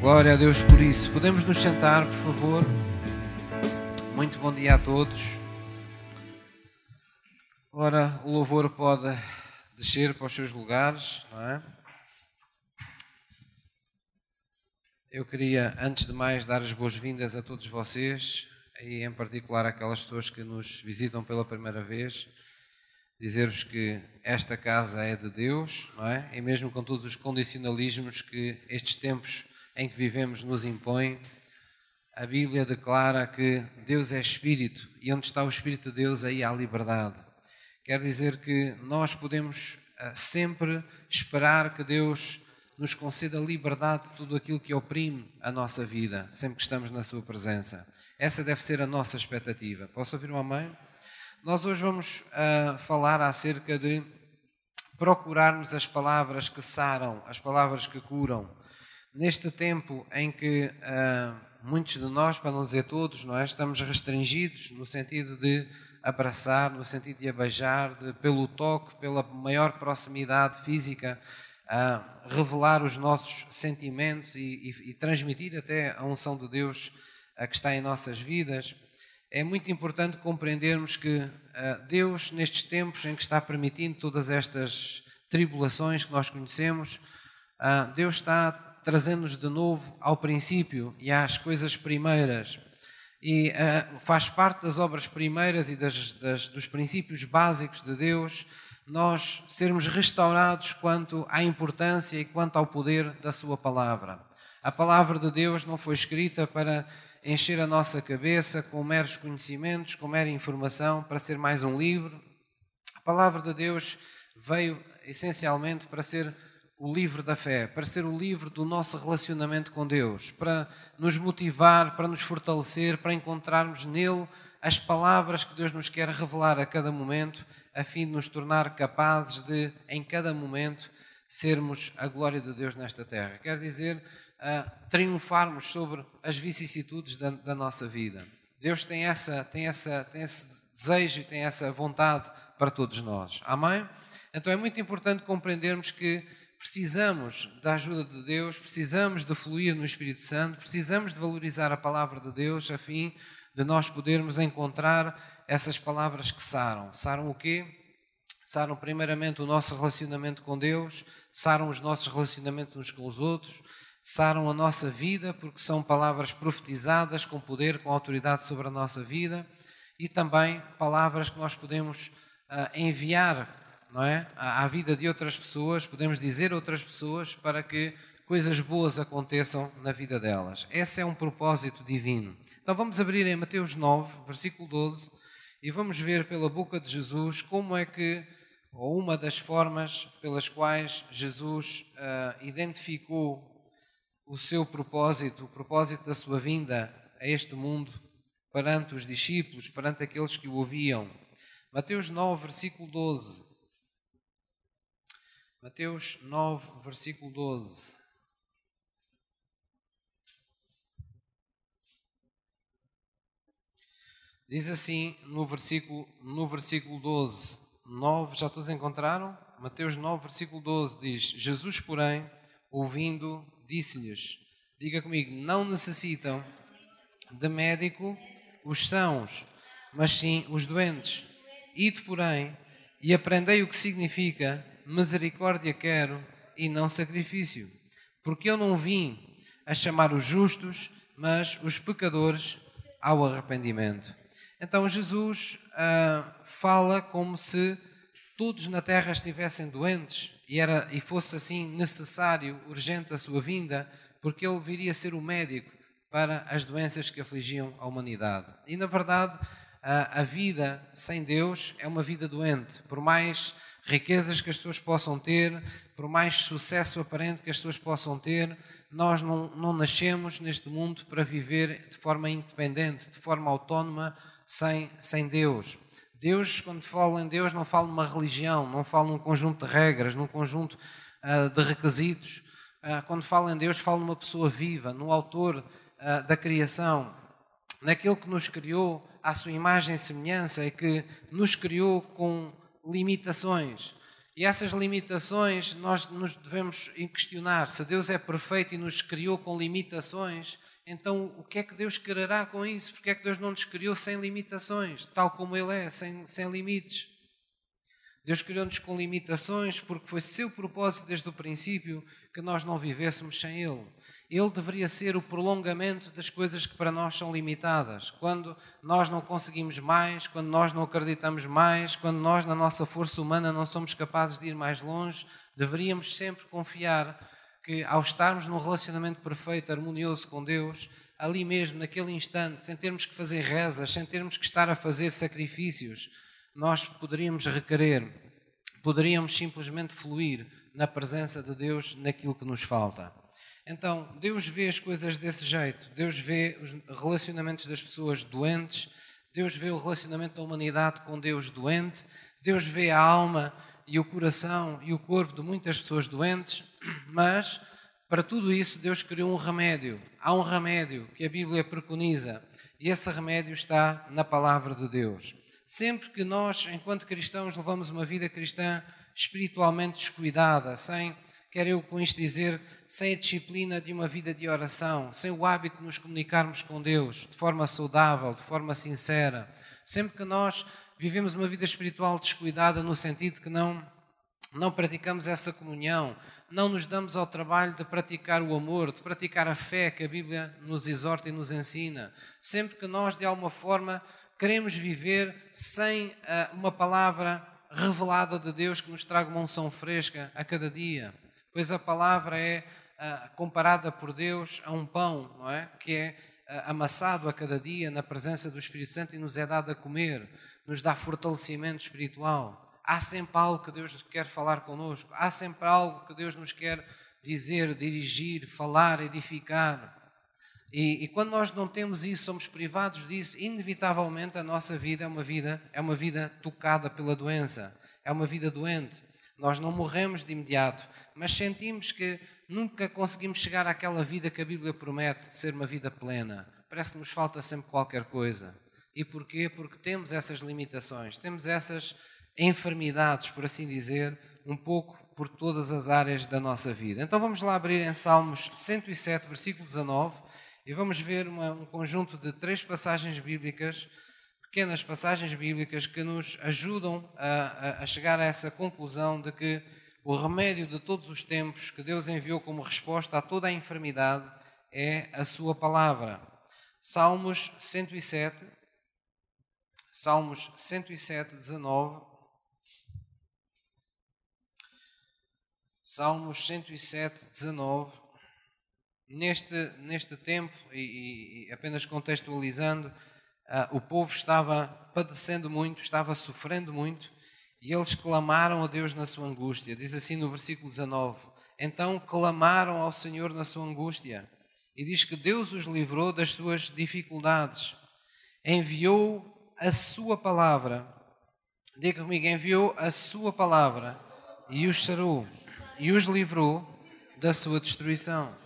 Glória a Deus por isso. Podemos nos sentar, por favor. Muito bom dia a todos. Ora, o louvor pode descer para os seus lugares, não é? Eu queria, antes de mais, dar as boas-vindas a todos vocês, e em particular aquelas pessoas que nos visitam pela primeira vez dizer-vos que esta casa é de Deus, não é? E mesmo com todos os condicionalismos que estes tempos em que vivemos nos impõem, a Bíblia declara que Deus é Espírito e onde está o Espírito de Deus, aí há liberdade. Quer dizer que nós podemos ah, sempre esperar que Deus nos conceda liberdade de tudo aquilo que oprime a nossa vida, sempre que estamos na Sua presença. Essa deve ser a nossa expectativa. Posso ouvir uma mãe? Nós hoje vamos uh, falar acerca de procurarmos as palavras que saram, as palavras que curam. Neste tempo em que uh, muitos de nós, para não dizer todos, não é, estamos restringidos no sentido de abraçar, no sentido de abeijar, de, pelo toque, pela maior proximidade física, uh, revelar os nossos sentimentos e, e, e, transmitir até a unção de Deus que está em nossas vidas é muito importante compreendermos que uh, Deus, nestes tempos em que está permitindo todas estas tribulações que nós conhecemos, uh, Deus está trazendo-nos de novo ao princípio e às coisas primeiras. E uh, faz parte das obras primeiras e das, das, dos princípios básicos de Deus nós sermos restaurados quanto à importância e quanto ao poder da Sua palavra. A palavra de Deus não foi escrita para encher a nossa cabeça com meros conhecimentos, com mera informação, para ser mais um livro. A palavra de Deus veio essencialmente para ser o livro da fé, para ser o livro do nosso relacionamento com Deus, para nos motivar, para nos fortalecer, para encontrarmos nele as palavras que Deus nos quer revelar a cada momento, a fim de nos tornar capazes de, em cada momento, sermos a glória de Deus nesta terra. Quer dizer, a triunfarmos sobre as vicissitudes da, da, nossa vida. Deus tem, essa, tem, essa, tem esse desejo e tem essa vontade para todos nós. Amém? Então é muito importante compreendermos que precisamos da ajuda de Deus, precisamos de fluir no Espírito Santo, precisamos de valorizar a palavra de Deus a fim de nós podermos encontrar essas palavras que saram. Saram o quê? Saram primeiramente o nosso relacionamento com Deus, saram os nossos relacionamentos uns com os outros, saram a nossa vida, porque são palavras profetizadas com poder, com autoridade sobre a nossa vida, e também palavras que nós podemos uh, enviar não é? à, vida de outras pessoas, podemos dizer outras pessoas para que coisas boas aconteçam na vida delas. Esse é um propósito divino. Então vamos abrir em Mateus 9, versículo 12, e vamos ver pela boca de Jesus como é que, ou uma das formas pelas quais Jesus uh, identificou o seu propósito, o propósito da sua vinda a este mundo perante os discípulos, perante aqueles que o ouviam. Mateus 9, versículo 12. Mateus 9, versículo 12. Diz assim no versículo, no versículo 12, 9, já todos encontraram? Mateus 9, versículo 12 diz: Jesus, porém, ouvindo, disse-lhes: Diga comigo, não necessitam de médico os sãos, mas sim os doentes. Ide, porém, e aprendei o que significa misericórdia quero e não sacrifício, porque eu não vim a chamar os justos, mas os pecadores ao arrependimento. Então Jesus ah, fala como se todos na terra estivessem doentes e, era, e fosse assim necessário, urgente a sua vinda, porque ele viria ser o médico para as doenças que afligiam a humanidade. E na verdade, a, a vida sem Deus é uma vida doente. Por mais riquezas que as pessoas possam ter, por mais sucesso aparente que as pessoas possam ter, nós não, não nascemos neste mundo para viver de forma independente, de forma autónoma, sem, sem Deus. Deus, quando fala em Deus, não fala numa religião, não fala num conjunto de regras, num conjunto uh, de requisitos. Uh, quando fala em Deus, fala numa pessoa viva, no autor uh, da criação, naquele que nos criou à sua imagem e semelhança e que nos criou com limitações. E essas limitações nós nos devemos questionar. Se Deus é perfeito e nos criou com limitações, então o que é que Deus quererá com isso? Porque é que Deus não nos criou sem limitações, tal como Ele é, sem, sem limites? Deus criou-nos com limitações porque foi seu propósito desde o princípio que nós não vivêssemos sem Ele. Ele deveria ser o prolongamento das coisas que para nós são limitadas. Quando nós não conseguimos mais, quando nós não acreditamos mais, quando nós, na nossa força humana, não somos capazes de ir mais longe, deveríamos sempre confiar que, ao estarmos num relacionamento perfeito, harmonioso com Deus, ali mesmo, naquele instante, sem termos que fazer rezas, sem termos que estar a fazer sacrifícios, nós poderíamos requerer, poderíamos simplesmente fluir na presença de Deus naquilo que nos falta. Então, Deus vê as coisas desse jeito. Deus vê os relacionamentos das pessoas doentes, Deus vê o relacionamento da humanidade com Deus doente, Deus vê a alma e o coração e o corpo de muitas pessoas doentes, mas para tudo isso Deus criou um remédio. Há um remédio que a Bíblia preconiza e esse remédio está na palavra de Deus. Sempre que nós, enquanto cristãos, levamos uma vida cristã espiritualmente descuidada, sem, quero eu com isto dizer, sem a disciplina de uma vida de oração, sem o hábito de nos comunicarmos com Deus de forma saudável, de forma sincera, sempre que nós vivemos uma vida espiritual descuidada no sentido que não não praticamos essa comunhão, não nos damos ao trabalho de praticar o amor, de praticar a fé que a Bíblia nos exorta e nos ensina. Sempre que nós, de alguma forma, queremos viver sem uh, uma palavra revelada de Deus que nos traga uma unção fresca a cada dia, pois a palavra é uh, comparada por Deus a um pão, não é? Que é uh, amassado a cada dia na presença do Espírito Santo e nos é dado a comer, nos dá fortalecimento espiritual. Há sempre algo que Deus quer falar connosco, há sempre algo que Deus nos quer dizer, dirigir, falar, edificar. E, e, quando nós não temos isso, somos privados disso, inevitavelmente a nossa vida é uma vida é uma vida tocada pela doença, é uma vida doente. Nós não morremos de imediato, mas sentimos que nunca conseguimos chegar àquela vida que a Bíblia promete de ser uma vida plena. Parece que nos falta sempre qualquer coisa. E porquê? Porque temos essas limitações, temos essas enfermidades, por assim dizer, um pouco por todas as áreas da nossa vida. Então vamos lá abrir em Salmos 107, versículo 19, e vamos ver uma, um conjunto de três passagens bíblicas, pequenas passagens bíblicas, que nos ajudam a, a chegar a essa conclusão de que o remédio de todos os tempos que Deus enviou como resposta a toda a enfermidade é a Sua palavra. Salmos 107, Salmos 107, 19. Salmos 107, 19. Neste, neste tempo, e, e apenas contextualizando, uh, o povo estava padecendo muito, estava sofrendo muito, e eles clamaram a Deus na sua angústia. Diz assim no versículo 19: Então clamaram ao Senhor na sua angústia, e diz que Deus os livrou das suas dificuldades, enviou a sua palavra. Diga comigo, enviou a sua palavra e os sarou e os livrou da sua destruição.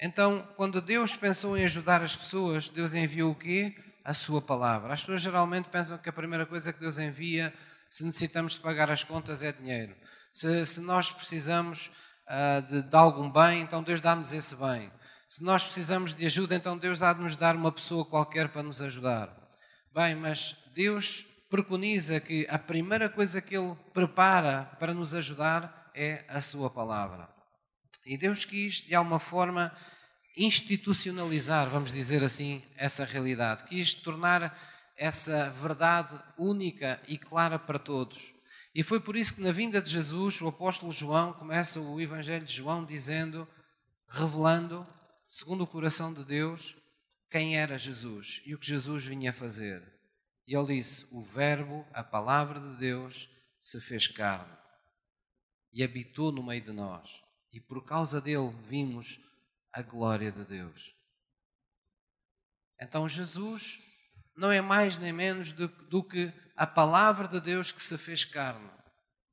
Então, quando Deus pensou em ajudar as pessoas, Deus enviou o quê? A sua palavra. As pessoas geralmente pensam que a primeira coisa que Deus envia, se necessitamos de pagar as contas, é dinheiro. Se, se nós precisamos uh, de, de, algum bem, então Deus dá-nos esse bem. Se nós precisamos de ajuda, então Deus há de nos dar uma pessoa qualquer para nos ajudar. Bem, mas Deus preconiza que a primeira coisa que Ele prepara para nos ajudar é a sua palavra. E Deus quis, de alguma forma, institucionalizar, vamos dizer assim, essa realidade. Quis tornar essa verdade única e clara para todos. E foi por isso que, na vinda de Jesus, o apóstolo João começa o Evangelho de João dizendo, revelando, segundo o coração de Deus, quem era Jesus e o que Jesus vinha fazer. E ele disse: O Verbo, a palavra de Deus, se fez carne e habitou no meio de nós. E por causa dele vimos a glória de Deus. Então Jesus não é mais nem menos do, do que a palavra de Deus que se fez carne.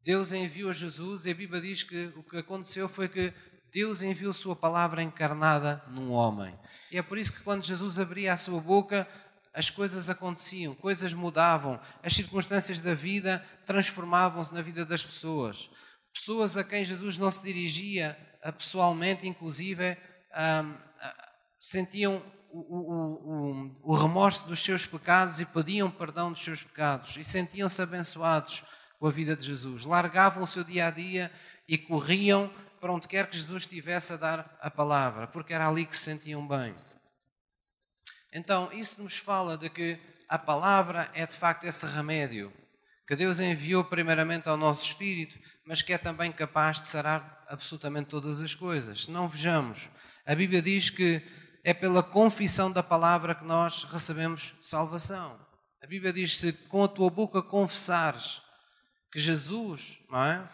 Deus enviou Jesus e a Bíblia diz que o que aconteceu foi que Deus enviou Sua palavra encarnada num homem. E é por isso que quando Jesus abria a sua boca, as coisas aconteciam, coisas mudavam, as circunstâncias da vida transformavam-se na vida das pessoas. Pessoas a quem Jesus não se dirigia pessoalmente, inclusive, sentiam o, o, o, o, remorso dos seus pecados e pediam perdão dos seus pecados e sentiam-se abençoados com a vida de Jesus. Largavam o seu dia a dia e corriam para onde quer que Jesus estivesse a dar a palavra, porque era ali que se sentiam bem. Então, isso nos fala de que a palavra é de facto esse remédio que Deus enviou primeiramente ao nosso espírito, mas que é também capaz de sarar absolutamente todas as coisas. Se não vejamos, a Bíblia diz que é pela confissão da palavra que nós recebemos salvação. A Bíblia diz: se com a tua boca confessares que Jesus é,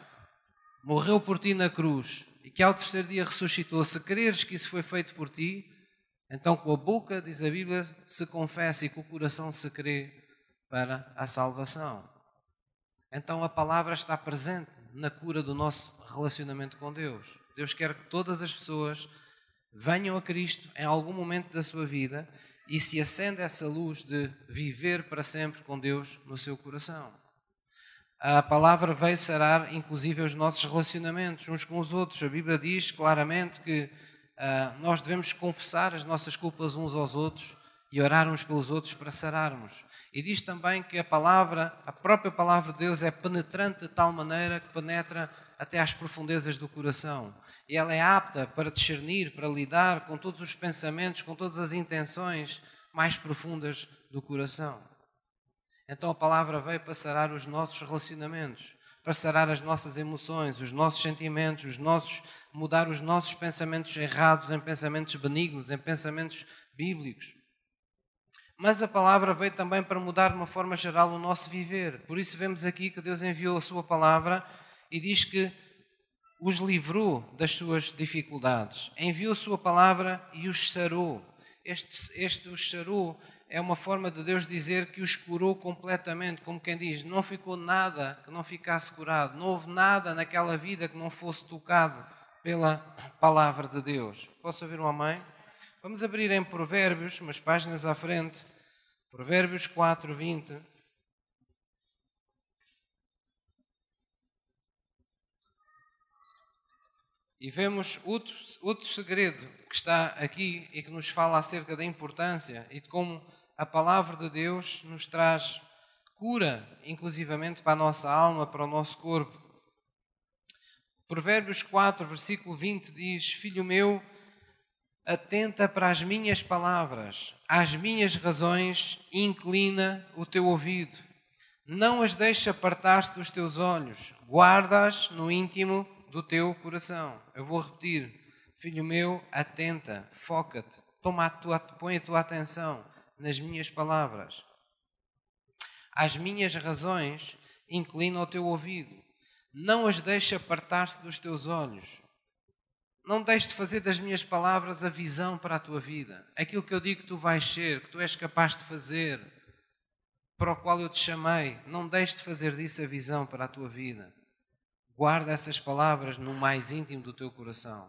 morreu por ti na cruz e que ao terceiro dia ressuscitou, se creres que isso foi feito por ti, então com a boca, diz a Bíblia, se confessa e com o coração se crê para a salvação. Então a palavra está presente na cura do nosso relacionamento com Deus. Deus quer que todas as pessoas venham a Cristo em algum momento da sua vida e se acenda essa luz de viver para sempre com Deus no seu coração. A palavra veio sarar, inclusive, os nossos relacionamentos uns com os outros. A Bíblia diz claramente que uh, nós devemos confessar as nossas culpas uns aos outros e orar uns pelos outros para sararmos. E diz também que a palavra, a própria palavra de Deus, é penetrante de tal maneira que penetra até às profundezas do coração e ela é apta para discernir, para lidar com todos os pensamentos, com todas as intenções mais profundas do coração. Então a palavra veio para sarar os nossos relacionamentos, para sarar as nossas emoções, os nossos sentimentos, os nossos mudar os nossos pensamentos errados em pensamentos benignos, em pensamentos bíblicos. Mas a palavra veio também para mudar de uma forma geral o nosso viver. Por isso vemos aqui que Deus enviou a sua palavra e diz que os livrou das suas dificuldades, enviou a sua palavra e os sarou. Este, este os sarou é uma forma de Deus dizer que os curou completamente, como quem diz, não ficou nada que não ficasse curado, não houve nada naquela vida que não fosse tocado pela palavra de Deus. Posso ouvir um amém? Vamos abrir em Provérbios, umas páginas à frente, Provérbios 4, 20. E vemos outro, outro segredo que está aqui e que nos fala acerca da importância e de como a palavra de Deus nos traz cura, inclusivamente para a nossa alma, para o nosso corpo. Provérbios 4, versículo 20 diz: Filho meu, atenta para as minhas palavras, às minhas razões, inclina o teu ouvido. Não as deixe apartar-se dos teus olhos, guarda-as no íntimo do teu coração. Eu vou repetir, filho meu, atenta, foca-te, toma a tua, põe a tua atenção nas minhas palavras. Às minhas razões, inclina o teu ouvido. Não as deixe apartar-se dos teus olhos. Não deixes de fazer das minhas palavras a visão para a tua vida. Aquilo que eu digo que tu vais ser, que tu és capaz de fazer, para o qual eu te chamei. Não deixes de fazer disso a visão para a tua vida. Guarda essas palavras no mais íntimo do teu coração.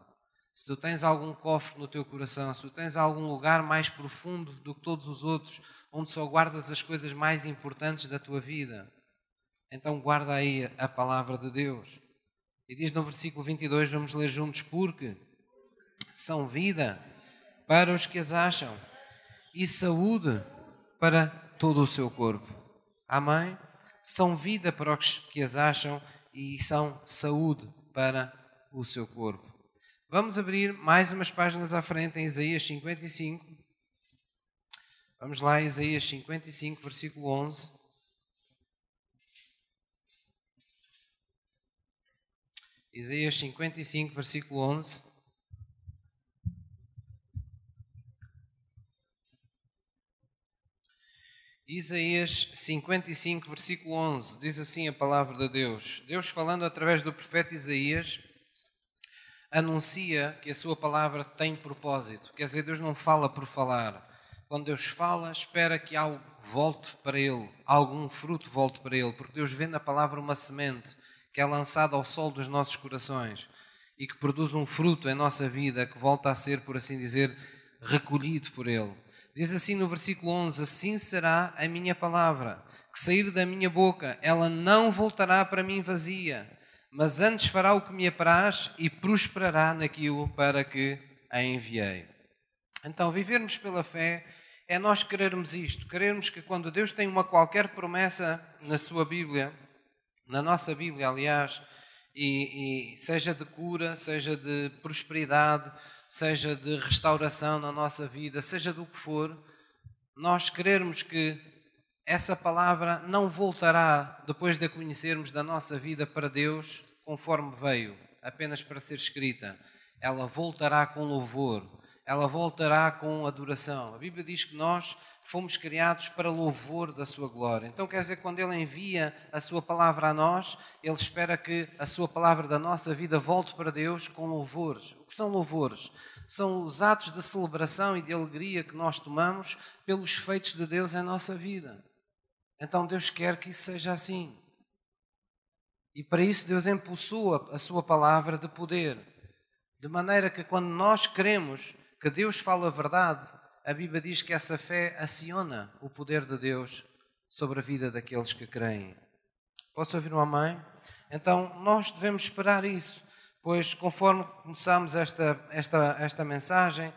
Se tu tens algum cofre no teu coração, se tu tens algum lugar mais profundo do que todos os outros, onde só guardas as coisas mais importantes da tua vida, então guarda aí a palavra de Deus. E diz no versículo 22, vamos ler juntos, porque são vida para os que as acham e saúde para todo o seu corpo. Amém? São vida para os que as acham e são saúde para o seu corpo. Vamos abrir mais umas páginas à frente em Isaías 55. Vamos lá, Isaías 55, versículo 11. Isaías 55, versículo 11. Isaías 55, versículo 11, diz assim a palavra de Deus. Deus, falando através do profeta Isaías, anuncia que a sua palavra tem propósito. Quer dizer, Deus não fala por falar. Quando Deus fala, espera que algo volte para Ele, algum fruto volte para Ele, porque Deus vê na palavra uma semente que é lançada ao sol dos nossos corações e que produz um fruto em nossa vida que volta a ser, por assim dizer, recolhido por Ele. Diz assim no versículo 11: Assim será a minha palavra, que sair da minha boca, ela não voltará para mim vazia, mas antes fará o que me apraz e prosperará naquilo para que a enviei. Então, vivermos pela fé é nós querermos isto, querermos que quando Deus tem uma qualquer promessa na sua Bíblia, na nossa Bíblia, aliás, e, e seja de cura, seja de prosperidade, seja de restauração na nossa vida, seja do que for, nós querermos que essa palavra não voltará, depois de a conhecermos da nossa vida para Deus, conforme veio, apenas para ser escrita. Ela voltará com louvor, ela voltará com adoração. A Bíblia diz que nós fomos criados para louvor da sua glória. Então quer dizer, quando Ele envia a sua palavra a nós, Ele espera que a sua palavra da nossa vida volte para Deus com louvores. O que são louvores? São os atos de celebração e de alegria que nós tomamos pelos feitos de Deus em nossa vida. Então Deus quer que isso seja assim. E para isso Deus impulsou a sua palavra de poder. De maneira que quando nós queremos que Deus fala a verdade, a Bíblia diz que essa fé aciona o poder de Deus sobre a vida daqueles que creem. Posso ouvir uma mãe? Então, nós devemos esperar isso, pois conforme começamos esta, esta, esta mensagem,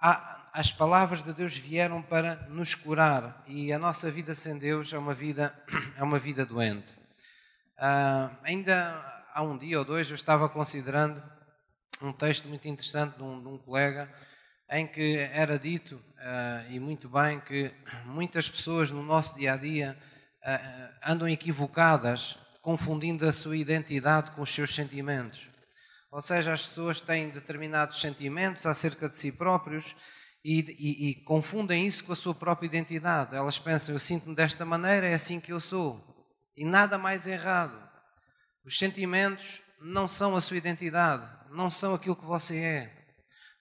há, as palavras de Deus vieram para nos curar e a nossa vida sem Deus é uma vida, é uma vida doente. Uh, ainda há um dia ou dois eu estava considerando um texto muito interessante de um, de um colega em que era dito, uh, e muito bem, que muitas pessoas no nosso dia a dia uh, andam equivocadas, confundindo a sua identidade com os seus sentimentos. Ou seja, as pessoas têm determinados sentimentos acerca de si próprios e, e, e confundem isso com a sua própria identidade. Elas pensam, eu sinto-me desta maneira, é assim que eu sou. E nada mais errado. Os sentimentos não são a sua identidade, não são aquilo que você é.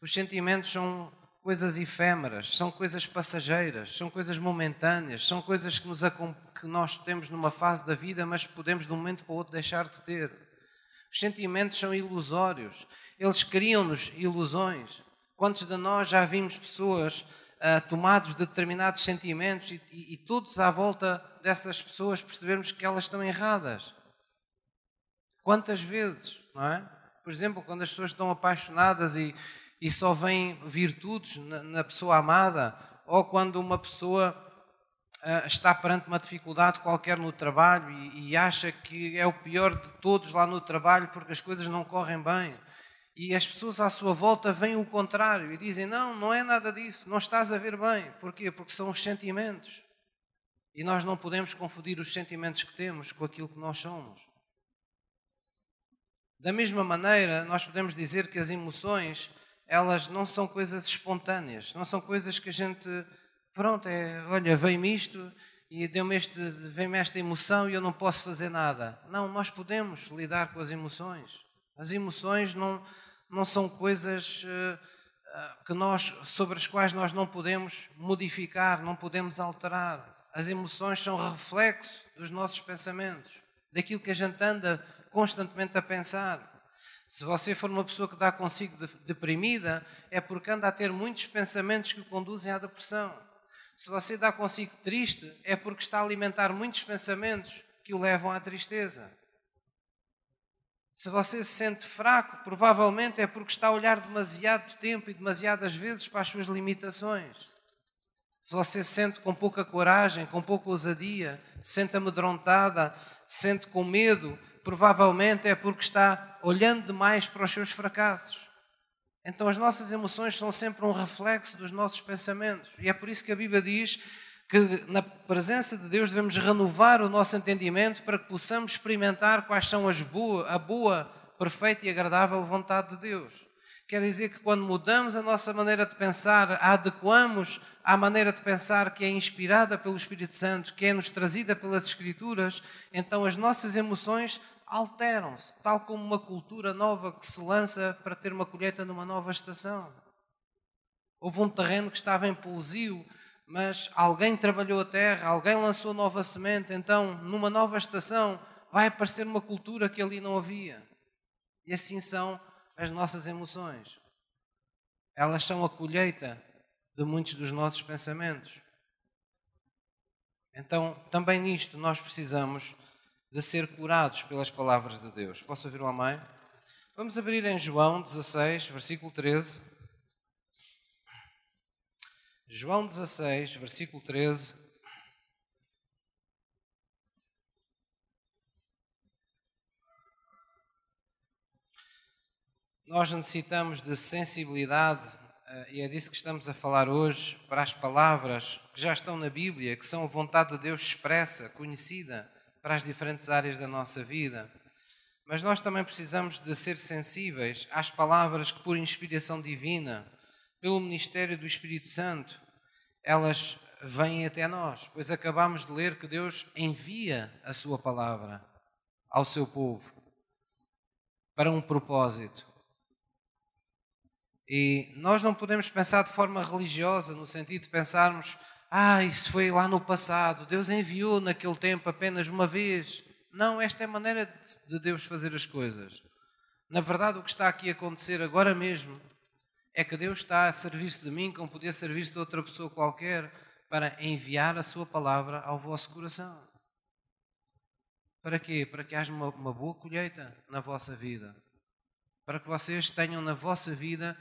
Os sentimentos são coisas efêmeras, são coisas passageiras, são coisas momentâneas, são coisas que, nos, que nós temos numa fase da vida, mas podemos de um momento para o outro deixar de ter. Os sentimentos são ilusórios, eles criam-nos ilusões. Quantos de nós já vimos pessoas uh, tomados de determinados sentimentos e, e, e todos à volta dessas pessoas percebermos que elas estão erradas? Quantas vezes, não é? Por exemplo, quando as pessoas estão apaixonadas e, e só vêm virtudes na, pessoa amada, ou quando uma pessoa uh, está perante uma dificuldade qualquer no trabalho e, e, acha que é o pior de todos lá no trabalho porque as coisas não correm bem. E as pessoas à sua volta veem o contrário e dizem: Não, não é nada disso, não estás a ver bem. Porquê? Porque são os sentimentos. E nós não podemos confundir os sentimentos que temos com aquilo que nós somos. Da mesma maneira, nós podemos dizer que as emoções elas não são coisas espontâneas, não são coisas que a gente, pronto, é, olha, veio-me isto e deu-me este, vem-me esta emoção e eu não posso fazer nada. Não, nós podemos lidar com as emoções. As emoções não, não são coisas uh, que nós, sobre as quais nós não podemos modificar, não podemos alterar. As emoções são reflexo dos nossos pensamentos, daquilo que a gente anda constantemente a pensar. Se você for uma pessoa que dá consigo deprimida, é porque anda a ter muitos pensamentos que o conduzem à depressão. Se você dá consigo triste, é porque está a alimentar muitos pensamentos que o levam à tristeza. Se você se sente fraco, provavelmente é porque está a olhar demasiado tempo e demasiadas vezes para as suas limitações. Se você se sente com pouca coragem, com pouca ousadia, se sente amedrontada, se sente com medo, provavelmente é porque está olhando demais para os seus fracassos. Então as nossas emoções são sempre um reflexo dos nossos pensamentos. E é por isso que a Bíblia diz que na presença de Deus devemos renovar o nosso entendimento para que possamos experimentar quais são as boa, a boa, perfeita e agradável vontade de Deus. Quer dizer que quando mudamos a nossa maneira de pensar, a adequamos à maneira de pensar que é inspirada pelo Espírito Santo, que é nos trazida pelas Escrituras, então as nossas emoções alteram-se, tal como uma cultura nova que se lança para ter uma colheita numa nova estação. Houve um terreno que estava em pousio, mas alguém trabalhou a terra, alguém lançou nova semente, então numa nova estação vai aparecer uma cultura que ali não havia. E assim são as nossas emoções. Elas são a colheita de muitos dos nossos pensamentos. Então, também nisto nós precisamos de ser curados pelas palavras de Deus. Posso ouvir o amém? Vamos abrir em João 16, versículo 13. João 16, versículo 13. Nós necessitamos de sensibilidade, eh, e é disso que estamos a falar hoje, para as palavras que já estão na Bíblia, que são a vontade de Deus expressa, conhecida para as diferentes áreas da nossa vida. Mas nós também precisamos de ser sensíveis às palavras que, por inspiração divina, pelo ministério do Espírito Santo, elas vêm até nós, pois acabamos de ler que Deus envia a sua palavra ao seu povo para um propósito. E nós não podemos pensar de forma religiosa, no sentido de pensarmos, ah, isso foi lá no passado, Deus enviou naquele tempo apenas uma vez. Não, esta é a maneira de Deus fazer as coisas. Na verdade, o que está aqui a acontecer agora mesmo é que Deus está a servir-se de mim, como podia servir-se de outra pessoa qualquer, para enviar a sua palavra ao vosso coração. Para quê? Para que haja uma, uma boa colheita na vossa vida. Para que vocês tenham na vossa vida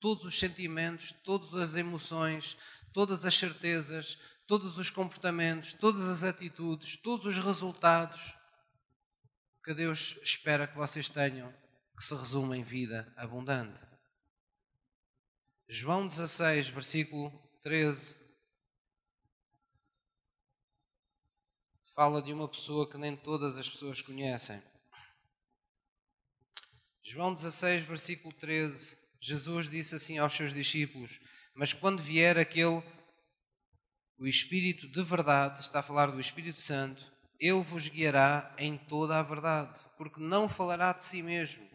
todos os sentimentos, todas as emoções, todas as certezas, todos os comportamentos, todas as atitudes, todos os resultados que Deus espera que vocês tenham, que se resume em vida abundante. João 16, versículo 13, fala de uma pessoa que nem todas as pessoas conhecem. João 16, versículo 13, Jesus disse assim aos seus discípulos: Mas quando vier aquele, o Espírito de verdade, está a falar do Espírito Santo, ele vos guiará em toda a verdade, porque não falará de si mesmo,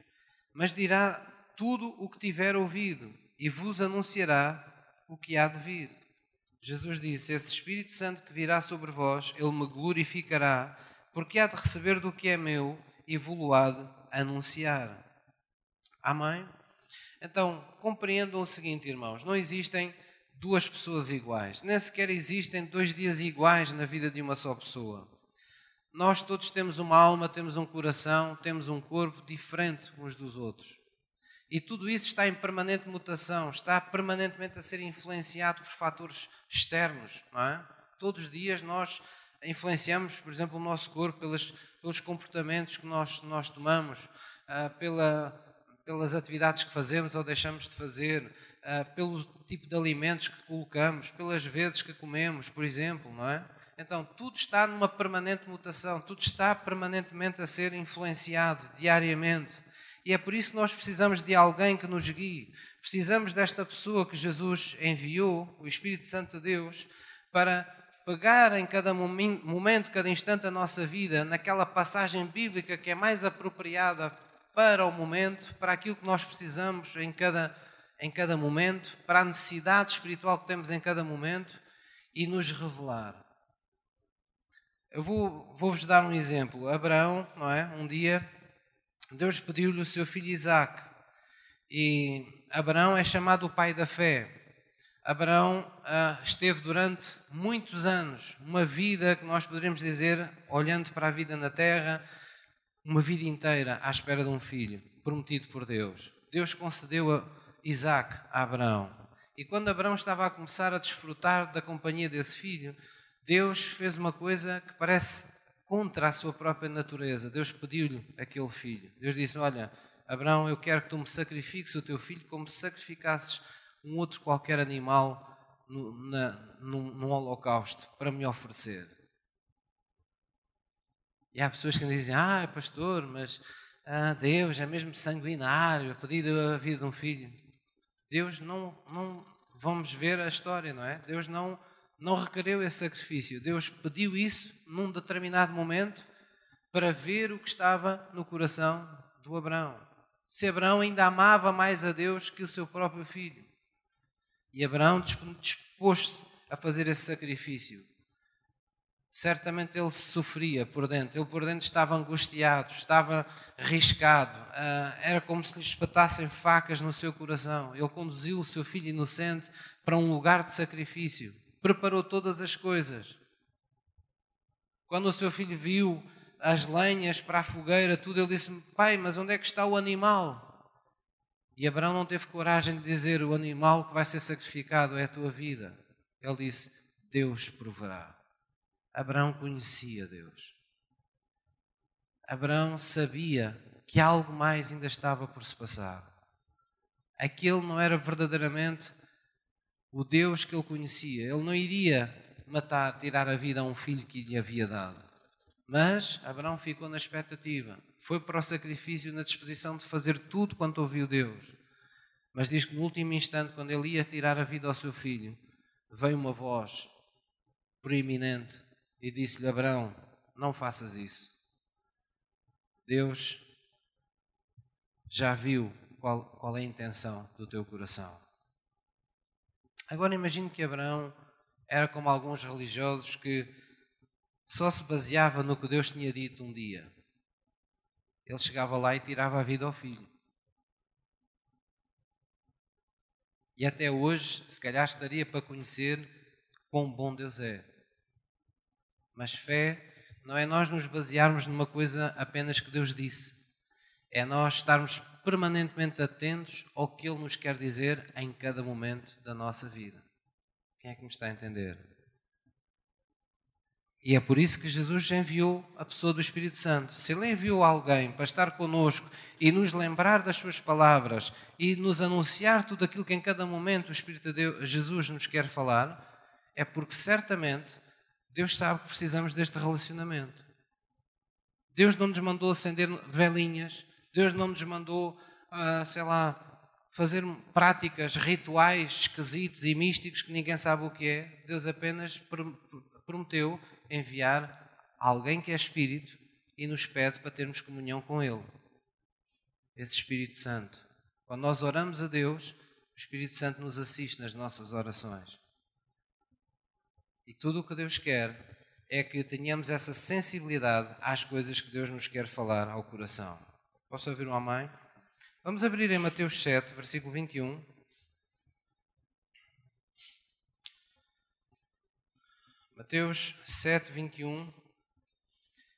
mas dirá tudo o que tiver ouvido e vos anunciará o que há de vir. Jesus disse: Esse Espírito Santo que virá sobre vós, ele me glorificará, porque há de receber do que é meu e vos há de anunciar. Amém? Então, compreendam o seguinte, irmãos: não existem duas pessoas iguais, nem sequer existem dois dias iguais na vida de uma só pessoa. Nós todos temos uma alma, temos um coração, temos um corpo diferente uns dos outros. E tudo isso está em permanente mutação, está permanentemente a ser influenciado por fatores externos, é? Todos os dias nós influenciamos, por exemplo, o nosso corpo pelos, comportamentos que nós, nós tomamos, uh, pela, pelas atividades que fazemos ou deixamos de fazer, uh, pelo tipo de alimentos que colocamos, pelas vezes que comemos, por exemplo, não é? Então, tudo está numa permanente mutação, tudo está permanentemente a ser influenciado diariamente. E é por isso que nós precisamos de alguém que nos guie. Precisamos desta pessoa que Jesus enviou, o Espírito Santo de Deus, para pegar em cada momento, cada instante da nossa vida, naquela passagem bíblica que é mais apropriada para o momento, para aquilo que nós precisamos em cada, em cada momento, para a necessidade espiritual que temos em cada momento e nos revelar. Eu vou, vou-vos dar um exemplo. Abraão, não é? Um dia, Deus pediu-lhe o seu filho Isaac. E Abraão é chamado o pai da fé. Abraão ah, esteve durante muitos anos, uma vida que nós poderíamos dizer, olhando para a vida na terra, uma vida inteira à espera de um filho prometido por Deus. Deus concedeu a Isaac a Abraão. E quando Abraão estava a começar a desfrutar da companhia desse filho, Deus fez uma coisa que parece contra a sua própria natureza. Deus pediu-lhe aquele filho. Deus disse: Olha, Abraão, eu quero que tu me sacrifiques o teu filho como se sacrificasses um outro qualquer animal no, na, num, num holocausto para me oferecer. E há pessoas que dizem, ah, pastor, mas ah, Deus é mesmo sanguinário, a pedir a vida de um filho. Deus não, não, vamos ver a história, não é? Deus não, não requereu esse sacrifício. Deus pediu isso num determinado momento para ver o que estava no coração do Abraão. Se Abraão ainda amava mais a Deus que o seu próprio filho. E Abraão dispôs-se a fazer esse sacrifício certamente ele sofria por dentro, ele por dentro estava angustiado, estava riscado, ah, era como se lhe espetassem facas no seu coração. Ele conduziu o seu filho inocente para um lugar de sacrifício, preparou todas as coisas. Quando o seu filho viu as lenhas para a fogueira, tudo, ele disse: Pai, mas onde é que está o animal? E Abraão não teve coragem de dizer: O animal que vai ser sacrificado é a tua vida. Ele disse: Deus proverá. Abraão conhecia Deus. Abraão sabia que algo mais ainda estava por se passar. Aquele não era verdadeiramente o Deus que ele conhecia. Ele não iria matar, tirar a vida a um filho que lhe havia dado. Mas Abraão ficou na expectativa. Foi para o sacrifício na disposição de fazer tudo quanto ouviu Deus. Mas diz que no último instante, quando ele ia tirar a vida ao seu filho, veio uma voz proeminente e disse-lhe: Abraão, não faças isso. Deus já viu qual, qual é a intenção do teu coração. Agora imagine que Abraão era como alguns religiosos que só se baseava no que Deus tinha dito um dia. Ele chegava lá e tirava a vida ao filho. E até hoje, se calhar estaria para conhecer quão bom Deus é. Mas fé não é nós nos basearmos numa coisa apenas que Deus disse. É nós estarmos permanentemente atentos ao que Ele nos quer dizer em cada momento da nossa vida. Quem é que me está a entender? E é por isso que Jesus enviou a pessoa do Espírito Santo. Se Ele enviou alguém para estar conosco e nos lembrar das Suas palavras e nos anunciar tudo aquilo que em cada momento o Espírito de Deus, Jesus nos quer falar, é porque certamente Deus sabe que precisamos deste relacionamento. Deus não nos mandou acender velinhas, Deus não nos mandou, uh, sei lá, fazer práticas, rituais esquisitos e místicos que ninguém sabe o que é. Deus apenas prometeu enviar alguém que é Espírito e nos pede para termos comunhão com Ele. Esse Espírito Santo. Quando nós oramos a Deus, o Espírito Santo nos assiste nas nossas orações. E tudo o que Deus quer é que tenhamos essa sensibilidade às coisas que Deus nos quer falar ao coração. Posso ouvir um amém? Vamos abrir em Mateus 7, versículo 21. Mateus 7, 21.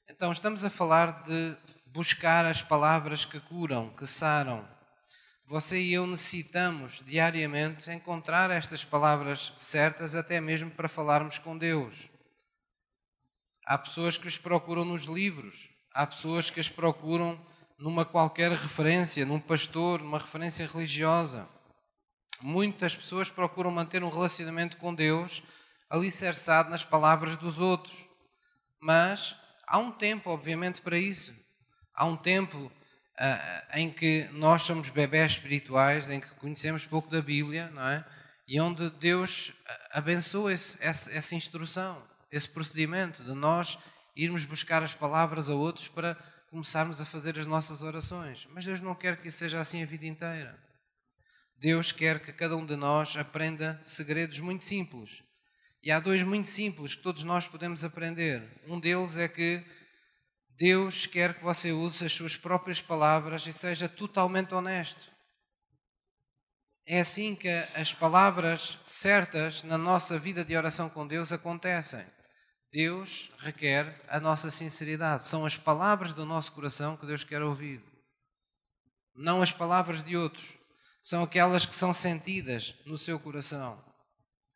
Então, estamos a falar de buscar as palavras que curam, que saram, você e eu necessitamos diariamente encontrar estas palavras certas, até mesmo para falarmos com Deus. Há pessoas que os procuram nos livros, há pessoas que as procuram numa qualquer referência, num pastor, numa referência religiosa. Muitas pessoas procuram manter um relacionamento com Deus alicerçado nas palavras dos outros. Mas há um tempo, obviamente, para isso. Há um tempo em que nós somos bebés espirituais, em que conhecemos pouco da Bíblia, não é? E onde Deus abençoa esse, essa, essa instrução, esse procedimento de nós irmos buscar as palavras a outros para começarmos a fazer as nossas orações. Mas Deus não quer que isso seja assim a vida inteira. Deus quer que cada um de nós aprenda segredos muito simples. E há dois muito simples que todos nós podemos aprender. Um deles é que Deus quer que você use as suas próprias palavras e seja totalmente honesto. É assim que as palavras certas na nossa vida de oração com Deus acontecem. Deus requer a nossa sinceridade. São as palavras do nosso coração que Deus quer ouvir. Não as palavras de outros. São aquelas que são sentidas no seu coração.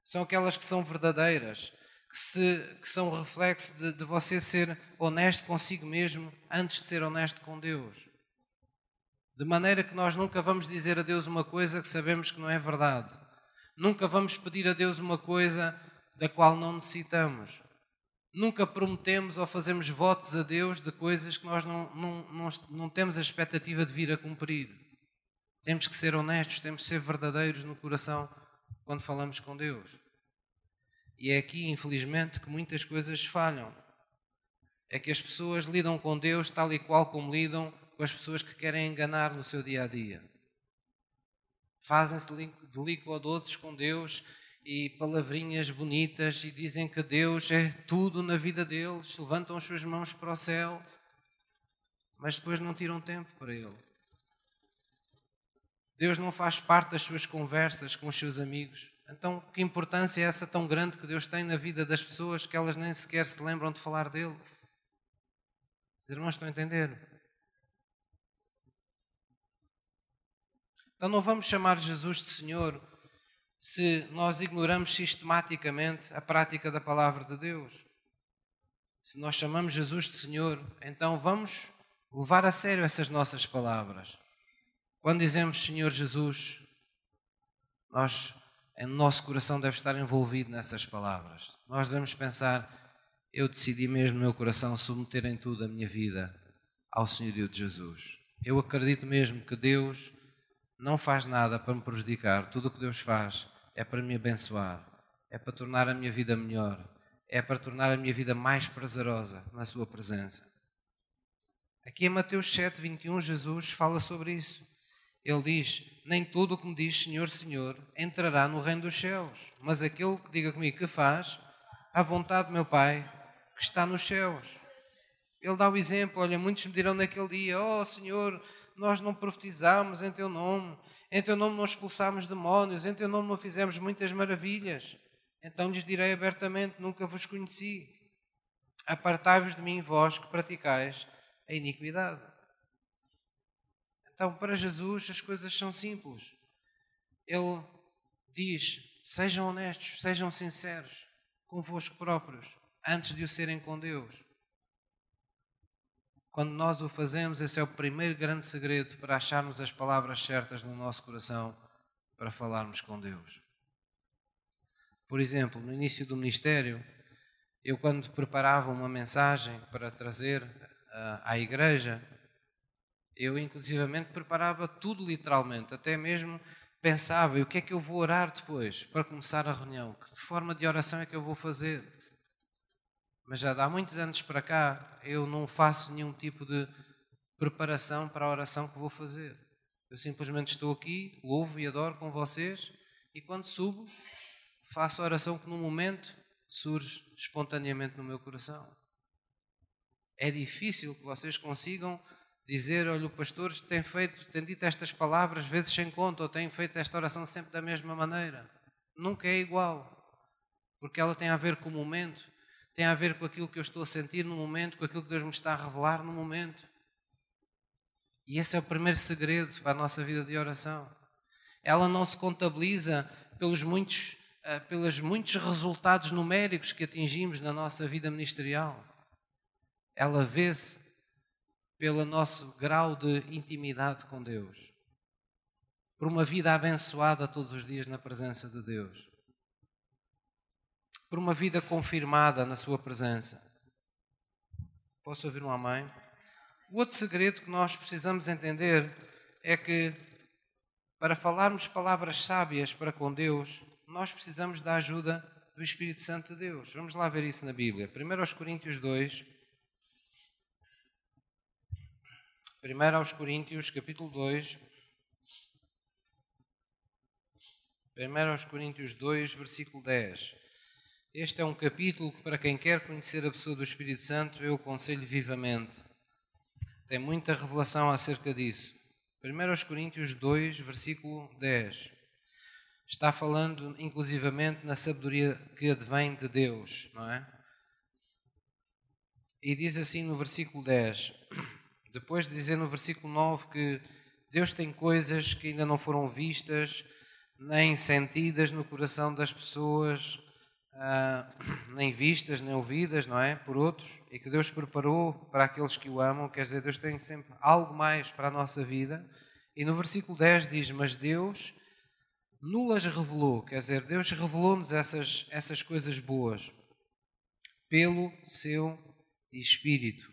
São aquelas que são verdadeiras que, se, que são reflexo de, de você ser honesto consigo mesmo antes de ser honesto com Deus. De maneira que nós nunca vamos dizer a Deus uma coisa que sabemos que não é verdade. Nunca vamos pedir a Deus uma coisa da qual não necessitamos. Nunca prometemos ou fazemos votos a Deus de coisas que nós não, não, não, não temos a expectativa de vir a cumprir. Temos que ser honestos, temos que ser verdadeiros no coração quando falamos com Deus. E é aqui, infelizmente, que muitas coisas falham. É que as pessoas lidam com Deus tal e qual como lidam com as pessoas que querem enganar no seu dia a dia. Fazem-se de com Deus e palavrinhas bonitas e dizem que Deus é tudo na vida deles, levantam as suas mãos para o céu, mas depois não tiram tempo para Ele. Deus não faz parte das suas conversas com os seus amigos. Então, que importância é essa tão grande que Deus tem na vida das pessoas que elas nem sequer se lembram de falar dele? Os irmãos estão a entender? Então, não vamos chamar Jesus de Senhor se nós ignoramos sistematicamente a prática da palavra de Deus. Se nós chamamos Jesus de Senhor, então vamos levar a sério essas nossas palavras. Quando dizemos Senhor Jesus, nós o nosso coração deve estar envolvido nessas palavras. Nós devemos pensar: eu decidi mesmo no meu coração submeter em tudo a minha vida ao Senhorio de Jesus. Eu acredito mesmo que Deus não faz nada para me prejudicar. Tudo o que Deus faz é para me abençoar, é para tornar a minha vida melhor, é para tornar a minha vida mais prazerosa na Sua presença. Aqui em Mateus 7, 21, Jesus fala sobre isso. Ele diz: Nem todo o que me diz Senhor, Senhor entrará no reino dos céus, mas aquele que diga comigo que faz a vontade do meu Pai que está nos céus. Ele dá o exemplo: Olha, muitos me dirão naquele dia: Oh Senhor, nós não profetizamos em Teu nome, em Teu nome não expulsamos demónios, em Teu nome não fizemos muitas maravilhas. Então lhes direi abertamente: Nunca vos conheci. Apartai-vos de mim, vós que praticais a iniquidade. Então, para Jesus, as coisas são simples. Ele diz: sejam honestos, sejam sinceros convosco próprios, antes de o serem com Deus. Quando nós o fazemos, esse é o primeiro grande segredo para acharmos as palavras certas no nosso coração para falarmos com Deus. Por exemplo, no início do ministério, eu, quando preparava uma mensagem para trazer uh, à igreja, eu, inclusivamente, preparava tudo literalmente, até mesmo pensava: o que é que eu vou orar depois para começar a reunião? Que forma de oração é que eu vou fazer? Mas já há muitos anos para cá eu não faço nenhum tipo de preparação para a oração que vou fazer. Eu simplesmente estou aqui, louvo e adoro com vocês e quando subo, faço a oração que no momento surge espontaneamente no meu coração. É difícil que vocês consigam dizer, olha, o pastor tem feito, tem dito estas palavras vezes sem conta, ou tem feito esta oração sempre da mesma maneira. Nunca é igual, porque ela tem a ver com o momento, tem a ver com aquilo que eu estou a sentir no momento, com aquilo que Deus me está a revelar no momento. E esse é o primeiro segredo para a nossa vida de oração. Ela não se contabiliza pelos muitos, eh, pelos muitos resultados numéricos que atingimos na nossa vida ministerial. Ela vê-se pelo nosso grau de intimidade com Deus, por uma vida abençoada todos os dias na presença de Deus, por uma vida confirmada na Sua presença. Posso ouvir um amém? O outro segredo que nós precisamos entender é que para falarmos palavras sábias para com Deus, nós precisamos da ajuda do Espírito Santo de Deus. Vamos lá ver isso na Bíblia. 1 Coríntios 2, 1 aos Coríntios, capítulo 2. 1 aos Coríntios 2, versículo 10. Este é um capítulo que, para quem quer conhecer a pessoa do Espírito Santo, eu aconselho vivamente. Tem muita revelação acerca disso. 1 aos Coríntios 2, versículo 10. Está falando, inclusivamente, na sabedoria que advém de Deus, não é? E diz assim no versículo 10 depois de dizer no versículo 9 que Deus tem coisas que ainda não foram vistas, nem sentidas no coração das pessoas, ah, nem vistas, nem ouvidas, não é? Por outros, e que Deus preparou para aqueles que o amam, quer dizer, Deus tem sempre algo mais para a nossa vida. E no versículo 10 diz: Mas Deus nulas revelou, quer dizer, Deus revelou-nos essas, essas coisas boas pelo seu Espírito.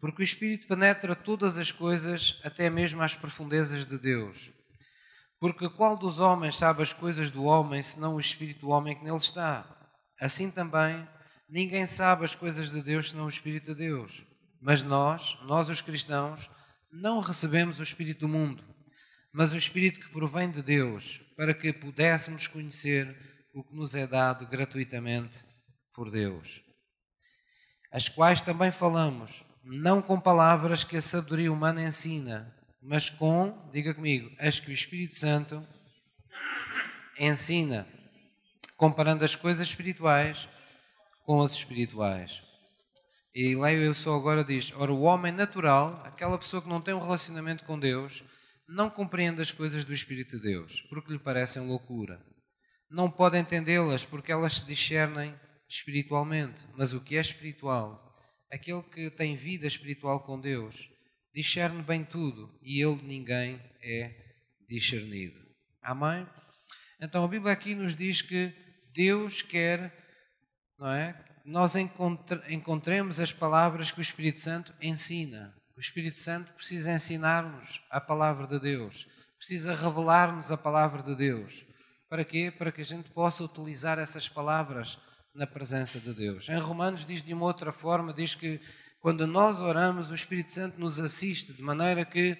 Porque o Espírito penetra todas as coisas, até mesmo as profundezas de Deus. Porque qual dos homens sabe as coisas do homem, senão o Espírito do homem que nele está? Assim também, ninguém sabe as coisas de Deus, senão o Espírito de Deus. Mas nós, nós os cristãos, não recebemos o Espírito do mundo, mas o Espírito que provém de Deus, para que pudéssemos conhecer o que nos é dado gratuitamente por Deus. As quais também falamos, não com palavras que a sabedoria humana ensina, mas com, diga comigo, as que o Espírito Santo ensina, comparando as coisas espirituais com as espirituais. E leio eu só agora diz: Ora, o homem natural, aquela pessoa que não tem um relacionamento com Deus, não compreende as coisas do Espírito de Deus, porque lhe parecem loucura. Não pode entendê-las porque elas se discernem espiritualmente. Mas o que é espiritual? Aquele que tem vida espiritual com Deus, discerne bem tudo e ele de ninguém é discernido. Amém? Então a Bíblia aqui nos diz que Deus quer, não é? Nós encontremos as palavras que o Espírito Santo ensina. O Espírito Santo precisa ensinar-nos a palavra de Deus, precisa revelar-nos a palavra de Deus. Para quê? Para que a gente possa utilizar essas palavras na presença de Deus. Em Romanos diz de uma outra forma, diz que quando nós oramos, o Espírito Santo nos assiste de maneira que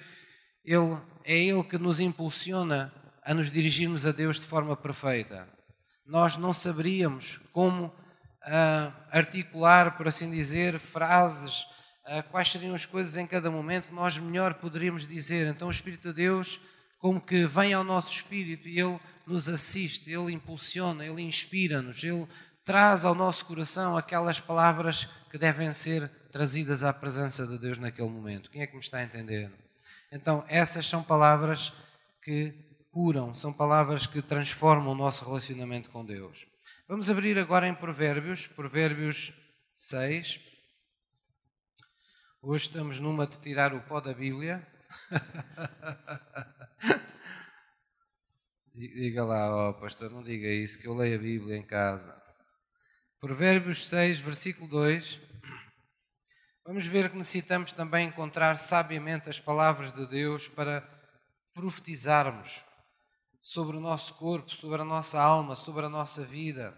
ele é ele que nos impulsiona a nos dirigirmos a Deus de forma perfeita. Nós não saberíamos como uh, articular, por assim dizer, frases, uh, quais seriam as coisas em cada momento, nós melhor poderíamos dizer. Então o Espírito de Deus, como que vem ao nosso espírito e Ele nos assiste, Ele impulsiona, Ele inspira-nos, Ele traz ao nosso coração aquelas palavras que devem ser trazidas à presença de Deus naquele momento. Quem é que me está a entender? Então, essas são palavras que curam, são palavras que transformam o nosso relacionamento com Deus. Vamos abrir agora em Provérbios, Provérbios 6. Hoje estamos numa de tirar o pó da Bíblia. diga lá, ó oh, pastor, não diga isso, que eu leio a Bíblia em casa. Provérbios 6, versículo 2. Vamos ver que necessitamos também encontrar sabiamente as palavras de Deus para profetizarmos sobre o nosso corpo, sobre a nossa alma, sobre a nossa vida.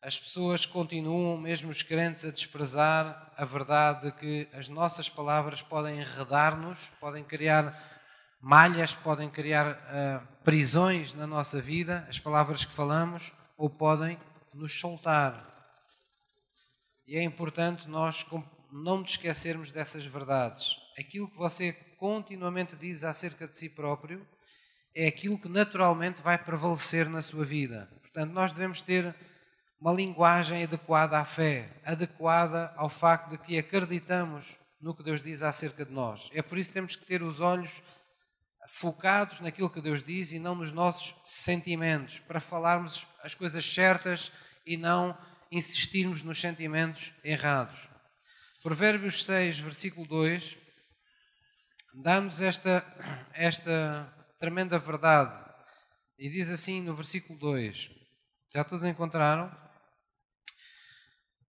As pessoas continuam, mesmo os crentes, a desprezar a verdade de que as nossas palavras podem enredar-nos, podem criar malhas, podem criar uh, prisões na nossa vida, as palavras que falamos, ou podem nos soltar. E é importante nós não nos esquecermos dessas verdades. Aquilo que você continuamente diz acerca de si próprio é aquilo que naturalmente vai prevalecer na sua vida. Portanto, nós devemos ter uma linguagem adequada à fé, adequada ao facto de que acreditamos no que Deus diz acerca de nós. É por isso que temos que ter os olhos focados naquilo que Deus diz e não nos nossos sentimentos, para falarmos as coisas certas e não insistirmos nos sentimentos errados. Provérbios 6, versículo 2, dá-nos esta, esta tremenda verdade. E diz assim no versículo 2: Já todos encontraram?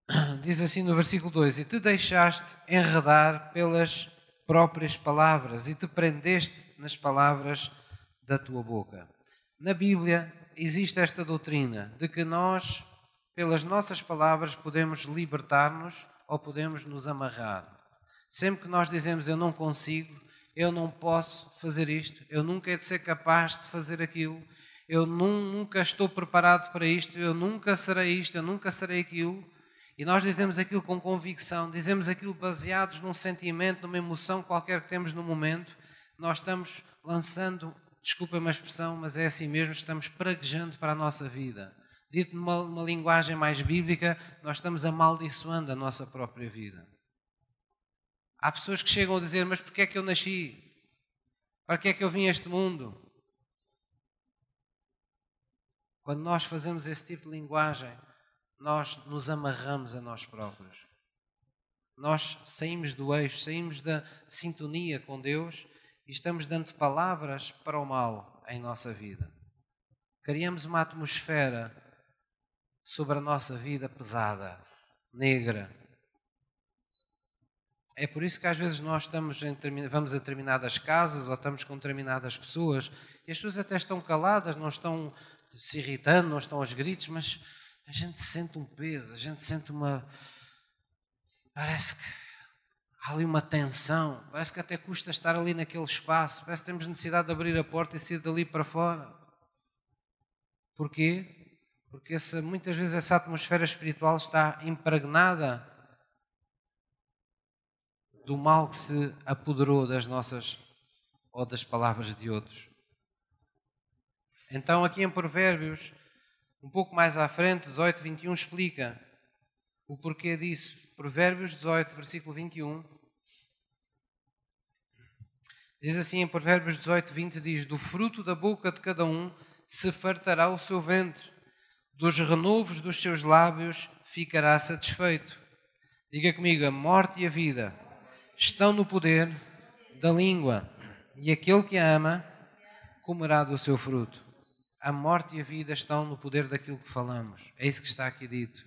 Diz assim no versículo 2: E te deixaste enredar pelas próprias palavras e te prendeste nas palavras da tua boca. Na Bíblia existe esta doutrina de que nós, pelas nossas palavras, podemos libertar-nos ou podemos nos amarrar. Sempre que nós dizemos eu não consigo, eu não posso fazer isto, eu nunca hei de ser capaz de fazer aquilo, eu nunca estou preparado para isto, eu nunca serei isto, eu nunca serei aquilo. E nós dizemos aquilo com convicção, dizemos aquilo baseados num sentimento, numa emoção qualquer que temos no momento. Nós estamos lançando, desculpa-me a expressão, mas é assim mesmo, estamos praguejando para a nossa vida. Dito numa linguagem mais bíblica, nós estamos amaldiçoando a nossa própria vida. Há pessoas que chegam a dizer: Mas porquê é que eu nasci? Para que é que eu vim a este mundo? Quando nós fazemos esse tipo de linguagem, nós nos amarramos a nós próprios. Nós saímos do eixo, saímos da sintonia com Deus e estamos dando palavras para o mal em nossa vida. Criamos uma atmosfera sobre a nossa vida pesada, negra, é por isso que às vezes nós estamos em, vamos a determinadas casas ou estamos com determinadas pessoas e as pessoas até estão caladas, não estão se irritando, não estão aos gritos, mas a gente sente um peso, a gente sente uma. Parece que há ali uma tensão, parece que até custa estar ali naquele espaço, parece que temos necessidade de abrir a porta e sair dali para fora. Porquê? Porque essa, muitas vezes essa atmosfera espiritual está impregnada do mal que se apoderou das nossas ou das palavras de outros. Então, aqui em Provérbios, um pouco mais à frente, 18, 21, explica o porquê disso. Provérbios 18, versículo 21. Diz assim em Provérbios 18, 20: diz: Do fruto da boca de cada um se fartará o seu ventre, dos renovos dos seus lábios ficará satisfeito. Diga comigo: a morte e a vida estão no poder da língua, e aquele que a ama comerá do seu fruto. A morte e a vida estão no poder daquilo que falamos. É isso que está aqui dito.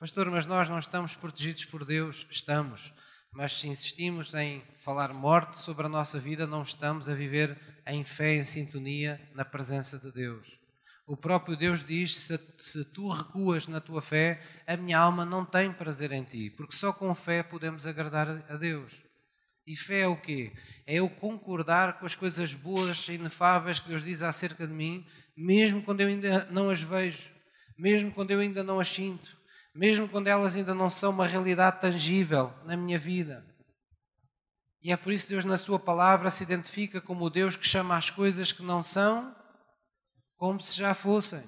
Pastor, mas nós não estamos protegidos por Deus? Estamos. Mas se insistimos em falar morte sobre a nossa vida, não estamos a viver em fé, em sintonia na presença de Deus. O próprio Deus diz: se, se, tu recuas na tua fé, a minha alma não tem prazer em ti, porque só com fé podemos agradar a Deus. E fé é o quê? É eu concordar com as coisas boas e inefáveis que Deus diz acerca de mim, mesmo quando eu ainda não as vejo, mesmo quando eu ainda não as sinto, mesmo quando elas ainda não são uma realidade tangível na minha vida. E é por isso que Deus, na Sua palavra, se identifica como o Deus que chama as coisas que não são como se já fossem.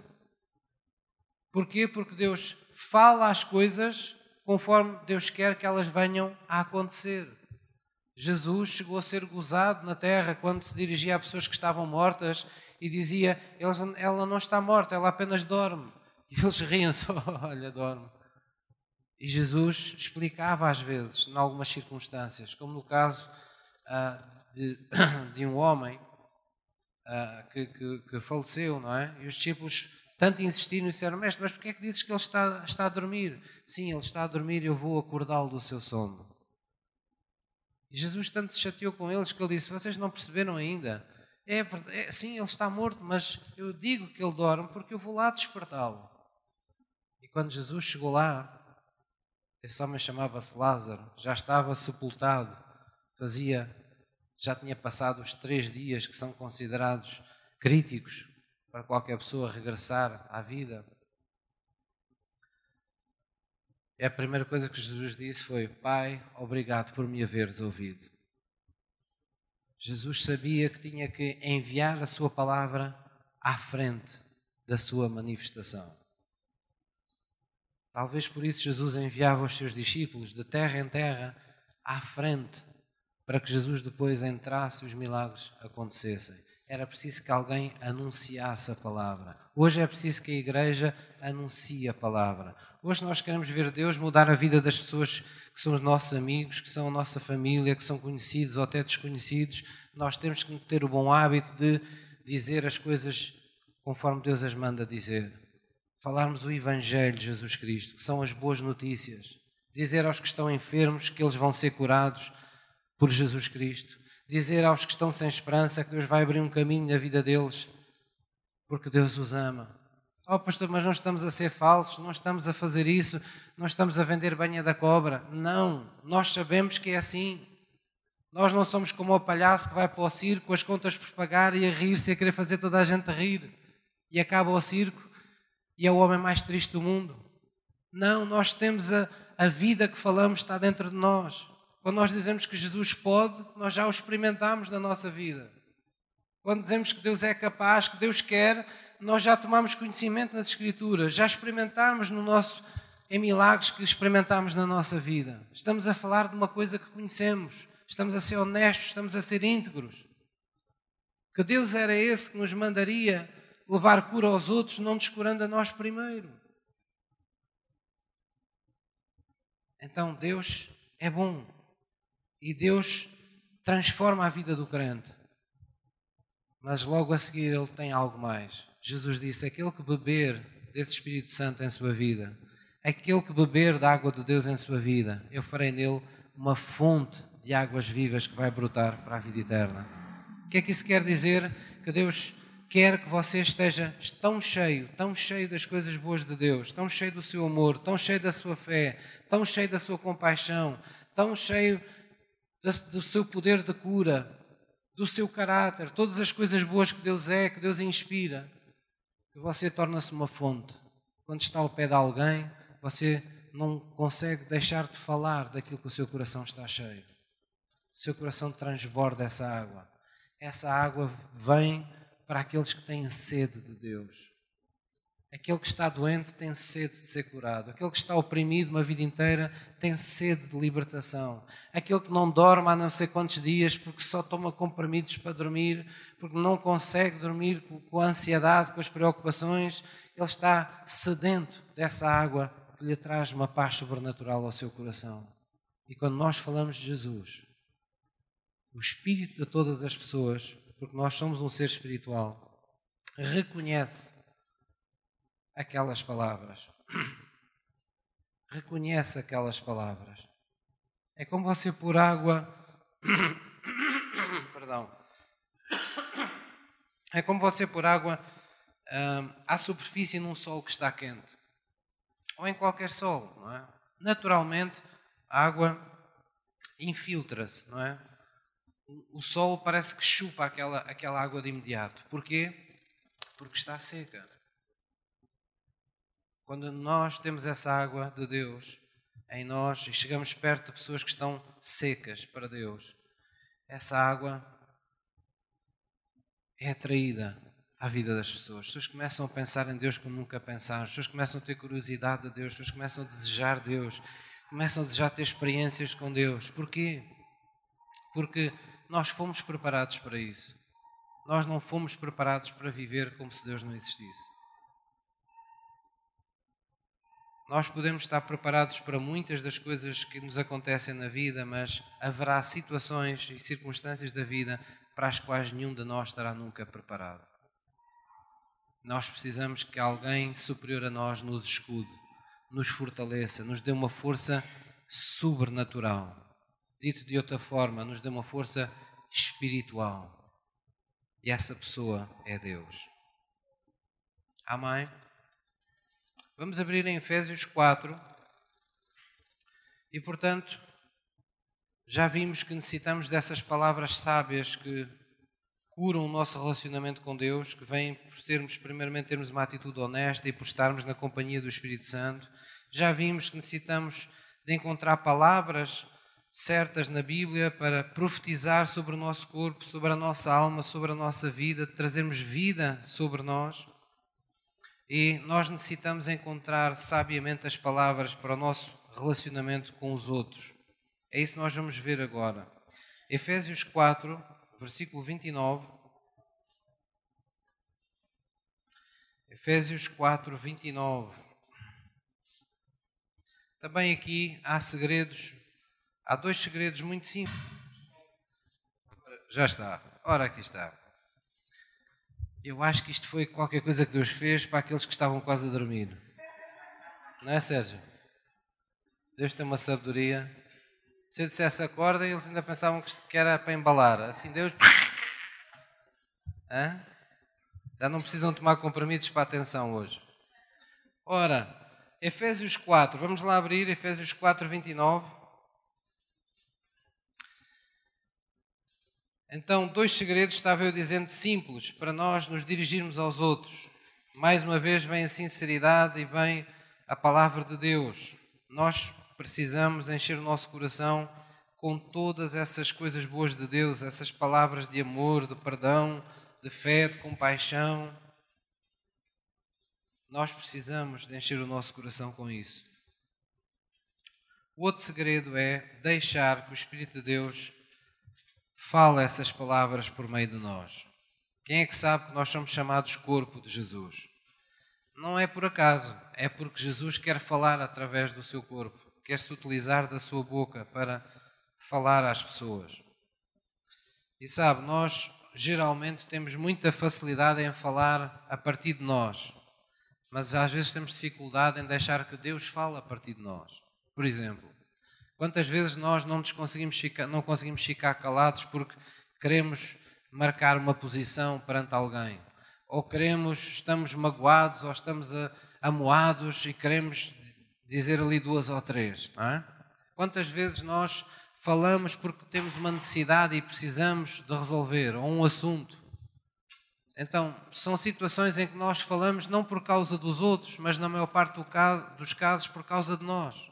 Porquê? Porque Deus fala as coisas conforme Deus quer que elas venham a acontecer. Jesus chegou a ser gozado na terra quando se dirigia a pessoas que estavam mortas e dizia: Ela não está morta, ela apenas dorme. E eles riam-se: Olha, dorme. E Jesus explicava às vezes, em algumas circunstâncias, como no caso uh, de, de, um homem uh, que, que, que, faleceu, não é? E os discípulos tanto insistiram e disseram: Mestre, mas porquê é que dizes que ele está, está a dormir? Sim, ele está a dormir eu vou acordá-lo do seu sono. E Jesus tanto se chateou com eles que ele disse: Vocês não perceberam ainda? É, é, sim, ele está morto, mas eu digo que ele dorme porque eu vou lá despertá-lo. E quando Jesus chegou lá, esse homem chamava-se Lázaro, já estava sepultado, fazia, já tinha passado os três dias que são considerados críticos para qualquer pessoa regressar à vida. E a primeira coisa que Jesus disse foi: Pai, obrigado por me haveres ouvido. Jesus sabia que tinha que enviar a sua palavra à frente da sua manifestação. Talvez por isso Jesus enviava os seus discípulos de terra em terra à frente, para que Jesus depois entrasse e os milagres acontecessem. Era preciso que alguém anunciasse a palavra. Hoje é preciso que a igreja anuncie a palavra. Hoje nós queremos ver Deus mudar a vida das pessoas que são os nossos amigos, que são a nossa família, que são conhecidos ou até desconhecidos. Nós temos que ter o bom hábito de dizer as coisas conforme Deus as manda dizer falarmos o Evangelho de Jesus Cristo, que são as boas notícias, dizer aos que estão enfermos que eles vão ser curados por Jesus Cristo, dizer aos que estão sem esperança que Deus vai abrir um caminho na vida deles, porque Deus os ama. Oh, pastor, mas não estamos a ser falsos, não estamos a fazer isso, não estamos a vender banha da cobra. Não, nós sabemos que é assim. Nós não somos como o palhaço que vai para o circo, as contas por pagar e a rir-se a querer fazer toda a gente rir. E acaba o circo e é o homem mais triste do mundo. Não, nós temos a, a vida que falamos está dentro de nós. Quando nós dizemos que Jesus pode, nós já o experimentamos na nossa vida. Quando dizemos que Deus é capaz, que Deus quer, nós já tomamos conhecimento nas Escrituras, já experimentamos no nosso, em milagres que experimentamos na nossa vida. Estamos a falar de uma coisa que conhecemos, estamos a ser honestos, estamos a ser íntegros. Que Deus era esse que nos mandaria levar cura aos outros, não descurando a nós primeiro. Então Deus é bom e Deus transforma a vida do crente. Mas logo a seguir ele tem algo mais. Jesus disse: aquele que beber desse Espírito Santo em sua vida, aquele que beber da água de Deus em sua vida, eu farei nele uma fonte de águas vivas que vai brotar para a vida eterna. O que é que isso quer dizer? Que Deus quer que você esteja tão cheio, tão cheio das coisas boas de Deus, tão cheio do seu amor, tão cheio da sua fé, tão cheio da sua compaixão, tão cheio do seu poder de cura, do seu caráter, todas as coisas boas que Deus é, que Deus inspira, que você torna-se uma fonte. Quando está ao pé de alguém, você não consegue deixar de falar daquilo que o seu coração está cheio. O seu coração transborda essa água. Essa água vem para aqueles que têm sede de Deus. Aquele que está doente tem sede de ser curado. Aquele que está oprimido uma vida inteira tem sede de libertação. Aquele que não dorme há não sei quantos dias porque só toma comprimidos para dormir, porque não consegue dormir com a ansiedade, com as preocupações, ele está sedento dessa água que lhe traz uma paz sobrenatural ao seu coração. E quando nós falamos de Jesus, o espírito de todas as pessoas, porque nós somos um ser espiritual, reconhece aquelas palavras. Reconhece aquelas palavras. É como você pôr água. Perdão. É como você pôr água hum, à superfície num sol que está quente. Ou em qualquer sol, não é? Naturalmente, a água infiltra-se, não é? O sol parece que chupa aquela, aquela água de imediato. Porquê? Porque está seca. Quando nós temos essa água de Deus em nós e chegamos perto de pessoas que estão secas para Deus, essa água é atraída à vida das pessoas. As pessoas começam a pensar em Deus como nunca pensaram, as pessoas começam a ter curiosidade de Deus, as pessoas começam a desejar Deus, começam a desejar ter experiências com Deus. Porquê? Porque nós fomos preparados para isso. Nós não fomos preparados para viver como se Deus não existisse. Nós podemos estar preparados para muitas das coisas que nos acontecem na vida, mas haverá situações e circunstâncias da vida para as quais nenhum de nós estará nunca preparado. Nós precisamos que alguém superior a nós nos escude, nos fortaleça, nos dê uma força sobrenatural. Dito de outra forma, nos dê uma força espiritual. E essa pessoa é Deus. Amém? Vamos abrir em Efésios 4. E, portanto, já vimos que necessitamos dessas palavras sábias que curam o nosso relacionamento com Deus, que vêm por sermos, primeiramente, termos uma atitude honesta e por estarmos na companhia do Espírito Santo. Já vimos que necessitamos de encontrar palavras certas na Bíblia para profetizar sobre o nosso corpo, sobre a nossa alma, sobre a nossa vida, trazermos vida sobre nós. E nós necessitamos encontrar sabiamente as palavras para o nosso relacionamento com os outros. É isso que nós vamos ver agora. Efésios 4, versículo 29. Efésios 4, 29. Também aqui há segredos, há dois segredos muito simples. Já está. Ora, aqui está. Eu acho que isto foi qualquer coisa que Deus fez para aqueles que estavam quase a dormir. Não é, Sérgio? Deus tem uma sabedoria. Se eu dissesse acorda, eles ainda pensavam que era para embalar. Assim, Deus. Hã? Já não precisam tomar comprimidos para a atenção hoje. Ora, Efésios 4, vamos lá abrir Efésios 4, 29. Então, dois segredos, estava eu dizendo, simples, para nós nos dirigirmos aos outros. Mais uma vez vem a sinceridade e vem a palavra de Deus. Nós precisamos encher o nosso coração com todas essas coisas boas de Deus, essas palavras de amor, de perdão, de fé, de compaixão. Nós precisamos de encher o nosso coração com isso. O outro segredo é deixar que o Espírito de Deus fala essas palavras por meio de nós. Quem é que sabe que nós somos chamados corpo de Jesus? Não é por acaso, é porque Jesus quer falar através do seu corpo, quer se utilizar da sua boca para falar às pessoas. E sabe, nós geralmente temos muita facilidade em falar a partir de nós, mas às vezes temos dificuldade em deixar que Deus fale a partir de nós. Por exemplo, Quantas vezes nós não, conseguimos ficar, não conseguimos ficar calados porque queremos marcar uma posição perante alguém? Ou queremos, estamos magoados ou estamos amoados e queremos dizer ali duas ou três, não é? Quantas vezes nós falamos porque temos uma necessidade e precisamos de resolver, ou um assunto. Então, são situações em que nós falamos não por causa dos outros, mas na maior parte do caso, dos casos por causa de nós.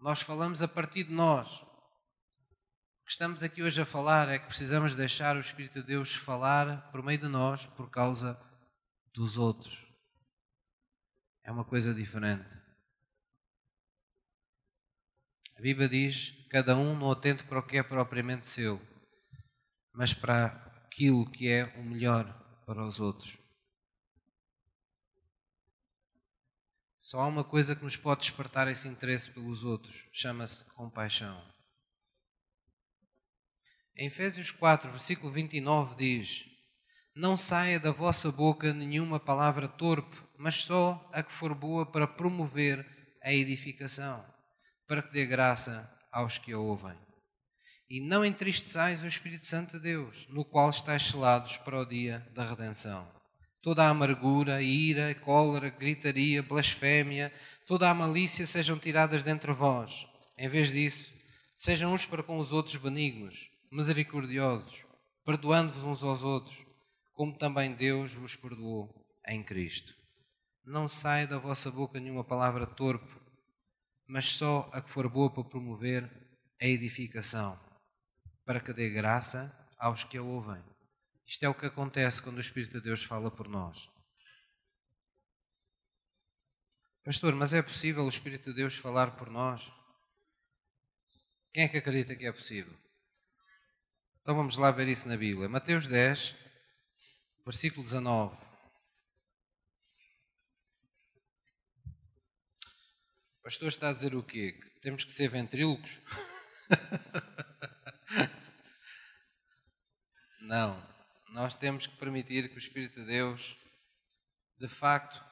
Nós falamos a partir de nós. O que estamos aqui hoje a falar é que precisamos deixar o Espírito de Deus falar por meio de nós por causa dos outros. É uma coisa diferente. A Bíblia diz: cada um não atente para o que é propriamente seu, mas para aquilo que é o melhor para os outros. Só há uma coisa que nos pode despertar esse interesse pelos outros, chama-se compaixão. Em Efésios 4, versículo 29 diz: Não saia da vossa boca nenhuma palavra torpe, mas só a que for boa para promover a edificação para que dê graça aos que a ouvem. E não entristeçais o Espírito Santo de Deus, no qual estáis selados para o dia da redenção. Toda a amargura, ira, cólera, gritaria, blasfémia, toda a malícia sejam tiradas dentre vós. Em vez disso, sejam uns para com os outros benignos, misericordiosos, perdoando-vos uns aos outros, como também Deus vos perdoou em Cristo. Não saia da vossa boca nenhuma palavra torpe, mas só a que for boa para promover a edificação, para que dê graça aos que a ouvem. Isto é o que acontece quando o Espírito de Deus fala por nós. Pastor, mas é possível o Espírito de Deus falar por nós? Quem é que acredita que é possível? Então vamos lá ver isso na Bíblia. Mateus 10, versículo 19. pastor está a dizer o quê? Que temos que ser ventrílocos? Não. Nós temos que permitir que o Espírito de Deus, de facto,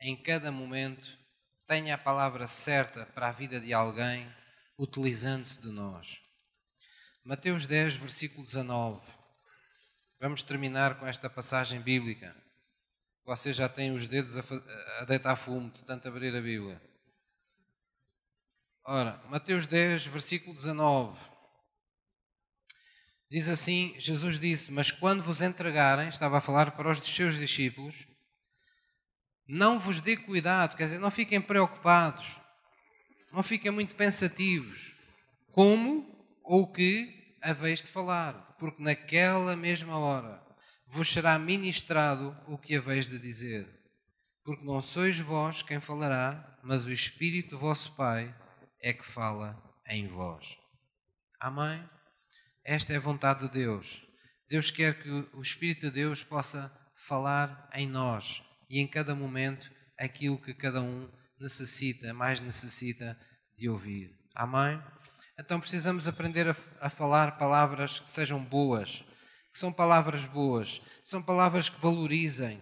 em cada momento, tenha a palavra certa para a vida de alguém, utilizando-se de nós. Mateus 10, versículo 19. Vamos terminar com esta passagem bíblica. Vocês já têm os dedos a, a deitar fumo de tanto abrir a Bíblia. Ora, Mateus 10, versículo 19. Diz assim: Jesus disse: Mas quando vos entregarem, estava a falar para os seus discípulos, não vos dê cuidado, quer dizer, não fiquem preocupados, não fiquem muito pensativos, como ou que haveis de falar, porque naquela mesma hora vos será ministrado o que haveis de dizer. Porque não sois vós quem falará, mas o Espírito vosso Pai é que fala em vós. Amém? Esta é a vontade de Deus. Deus quer que o Espírito de Deus possa falar em nós e em cada momento aquilo que cada um necessita, mais necessita de ouvir. Amém? Então precisamos aprender a, a falar palavras que sejam boas, que são palavras boas, são palavras que valorizem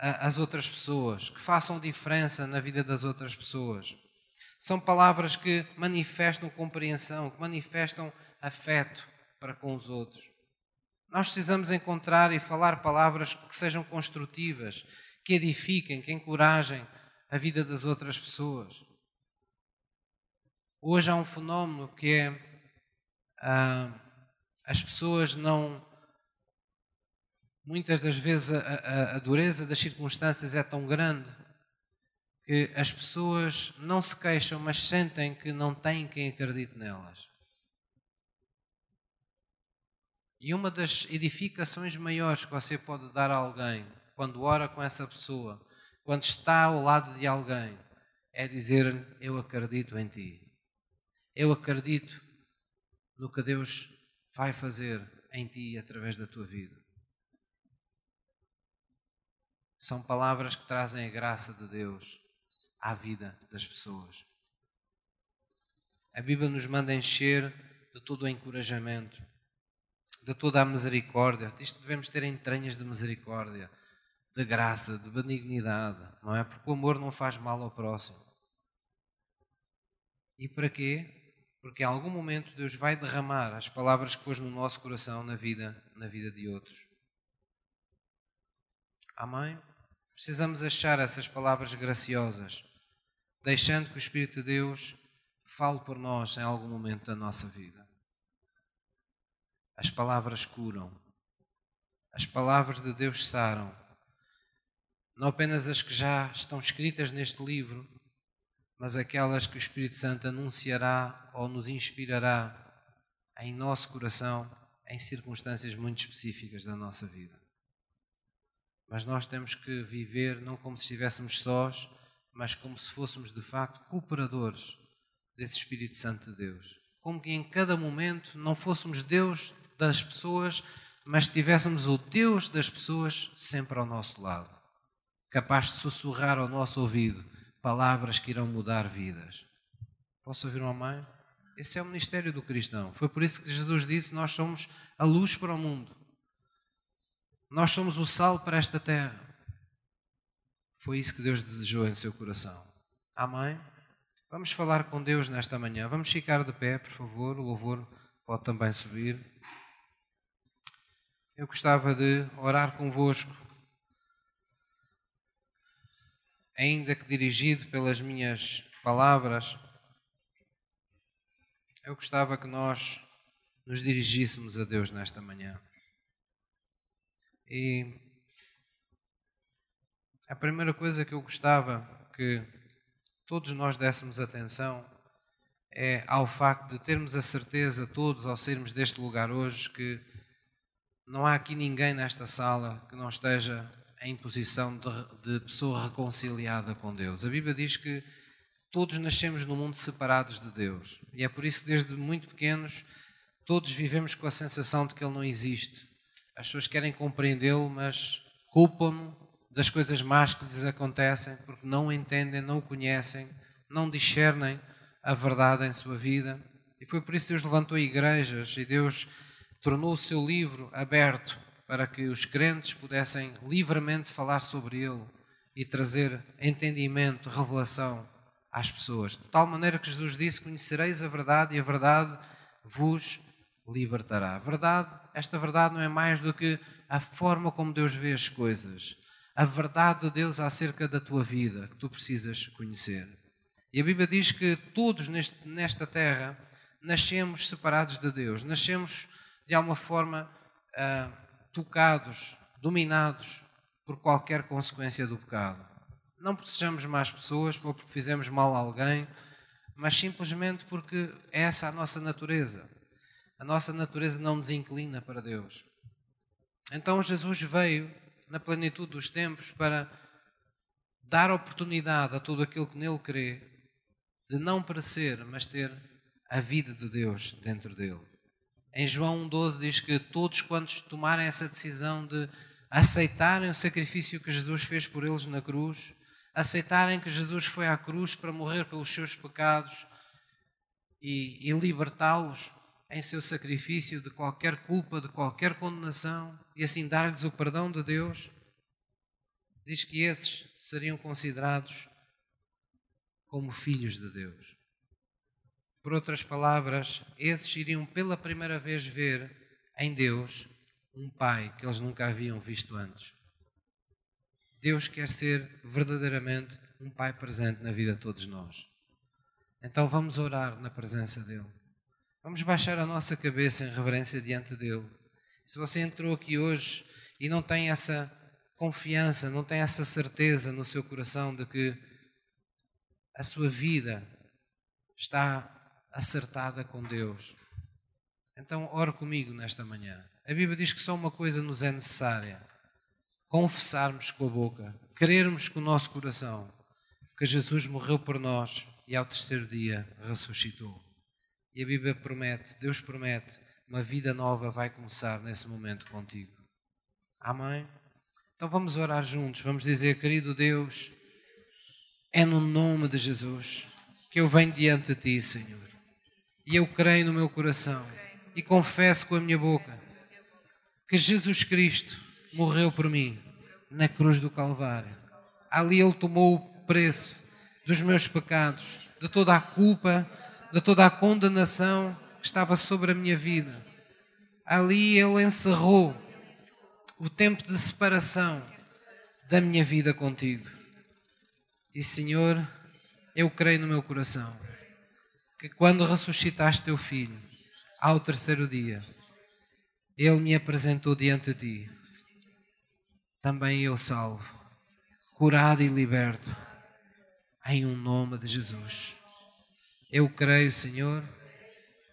a, as outras pessoas, que façam diferença na vida das outras pessoas. São palavras que manifestam compreensão, que manifestam afeto para com os outros. Nós precisamos encontrar e falar palavras que sejam construtivas, que edifiquem, que encorajem a vida das outras pessoas. Hoje há um fenómeno que é ah, as pessoas não muitas das vezes a, a, a, dureza das circunstâncias é tão grande que as pessoas não se queixam, mas sentem que não têm quem acredite nelas. E uma das edificações maiores que você pode dar a alguém, quando ora com essa pessoa, quando está ao lado de alguém, é dizer: Eu acredito em ti. Eu acredito no que Deus vai fazer em ti através da tua vida. São palavras que trazem a graça de Deus à vida das pessoas. A Bíblia nos manda encher de todo o encorajamento, de toda a misericórdia. Isto devemos ter entranhas de misericórdia, de graça, de benignidade, não é? Porque o amor não faz mal ao próximo. E para quê? Porque em algum momento Deus vai derramar as palavras que pôs no nosso coração na vida, na vida de outros. Amém? Precisamos achar essas palavras graciosas, deixando que o Espírito de Deus fale por nós em algum momento da nossa vida. As palavras curam, As palavras de Deus saram. Não apenas as que já estão escritas neste livro, mas aquelas que o Espírito Santo anunciará ou nos inspirará em nosso coração em circunstâncias muito específicas da nossa vida. Mas nós temos que viver não como se estivéssemos sós, mas como se fôssemos de facto cooperadores desse Espírito Santo de Deus. Como que em cada momento não fôssemos Deus das pessoas, mas tivéssemos o Deus das pessoas sempre ao nosso lado, capaz de sussurrar ao nosso ouvido palavras que irão mudar vidas. Posso ouvir uma mãe? Esse é o ministério do cristão. Foi por isso que Jesus disse: Nós somos a luz para o mundo. Nós somos o sal para esta terra. Foi isso que Deus desejou em seu coração. Amém? Vamos falar com Deus nesta manhã. Vamos ficar de pé, por favor. O louvor pode também subir. Eu gostava de orar convosco, ainda que dirigido pelas minhas palavras eu gostava que nós nos dirigíssemos a Deus nesta manhã. E a primeira coisa que eu gostava que todos nós dessemos atenção é ao facto de termos a certeza, todos ao sairmos deste lugar hoje, que não há aqui ninguém nesta sala que não esteja em posição de, de pessoa reconciliada com Deus. A Bíblia diz que Todos nascemos no mundo separados de Deus. E é por isso que desde muito pequenos todos vivemos com a sensação de que Ele não existe. As pessoas querem compreendê-lo, mas culpam-no das coisas más que lhes acontecem, porque não entendem, não o conhecem, não discernem a verdade em sua vida. E foi por isso que Deus levantou igrejas e Deus tornou o seu livro aberto para que os crentes pudessem livremente falar sobre ele e trazer entendimento, revelação às pessoas. De tal maneira que Jesus disse: Conhecereis a verdade e a verdade vos libertará. A verdade, esta verdade não é mais do que a forma como Deus vê as coisas. A verdade de Deus acerca da tua vida que tu precisas conhecer. E a Bíblia diz que todos neste, nesta terra nascemos separados de Deus, nascemos de alguma forma uh, tocados, dominados por qualquer consequência do pecado. Não porque sejamos más pessoas ou porque fizemos mal a alguém, mas simplesmente porque é essa a nossa natureza. A nossa natureza não nos inclina para Deus. Então Jesus veio na plenitude dos tempos para dar oportunidade a todo aquele que nele crê de não perecer, mas ter a vida de Deus dentro dele. Em João 1,12 diz que todos quantos tomarem essa decisão de aceitarem o sacrifício que Jesus fez por eles na cruz, aceitarem que Jesus foi à cruz para morrer pelos seus pecados e, e libertá-los em seu sacrifício de qualquer culpa, de qualquer condenação e assim dar-lhes o perdão de Deus, diz que esses seriam considerados como filhos de Deus. Por outras palavras, esses iriam pela primeira vez ver em Deus um Pai que eles nunca haviam visto antes. Deus quer ser verdadeiramente um Pai presente na vida de todos nós. Então vamos orar na presença dEle. Vamos baixar a nossa cabeça em reverência diante dEle. Se você entrou aqui hoje e não tem essa confiança, não tem essa certeza no seu coração de que a sua vida está acertada com Deus, então ore comigo nesta manhã. A Bíblia diz que só uma coisa nos é necessária confessarmos com a boca, crermos com o nosso coração que Jesus morreu por nós e ao terceiro dia ressuscitou. E a Bíblia promete, Deus promete, uma vida nova vai começar nesse momento contigo. Amém? Então vamos orar juntos, vamos dizer, querido Deus, é no nome de Jesus que eu venho diante de Ti, Senhor. E eu creio no meu coração e confesso com a minha boca que Jesus Cristo morreu por mim na cruz do Calvário. Ali Ele tomou o preço dos meus pecados, de toda a culpa, de toda a condenação que estava sobre a minha vida. Ali Ele encerrou o tempo de separação da minha vida contigo. E Senhor, eu creio no meu coração que quando ressuscitaste teu filho, ao terceiro dia, ele me apresentou diante de ti também eu salvo, curado e liberto, em um nome de Jesus. Eu creio, Senhor,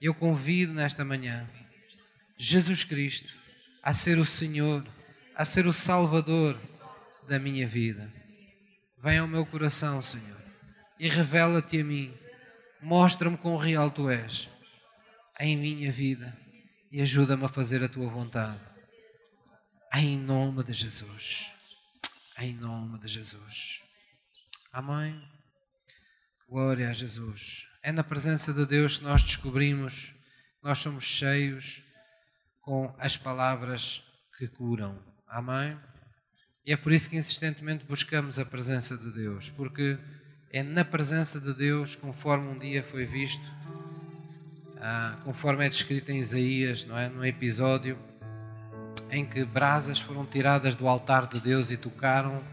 eu convido nesta manhã Jesus Cristo a ser o Senhor, a ser o Salvador da minha vida. Vem ao meu coração, Senhor, e revela-te a mim. Mostra-me quão real tu és em minha vida e ajuda-me a fazer a tua vontade. Em nome de Jesus. Em nome de Jesus. Amém. Glória a Jesus. É na presença de Deus que nós descobrimos que nós somos cheios com as palavras que curam. Amém? E é por isso que insistentemente buscamos a presença de Deus, porque é na presença de Deus, conforme um dia foi visto, ah, conforme é descrito em Isaías, não é? No episódio em que brasas foram tiradas do altar de Deus e tocaram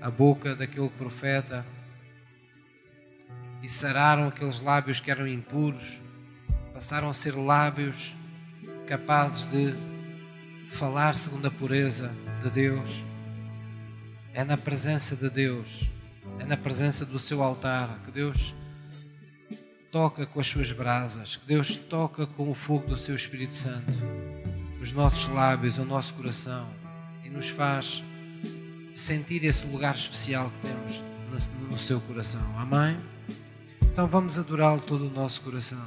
a boca daquele profeta e sararam aqueles lábios que eram impuros, passaram a ser lábios capazes de falar segundo a pureza de Deus. É na presença de Deus, é na presença do seu altar que Deus toca com as suas brasas, que Deus toca com o fogo do seu Espírito Santo, os nossos lábios, o nosso coração e nos faz sentir esse lugar especial que temos no seu coração. Amém? Então vamos adorá-lo todo o nosso coração.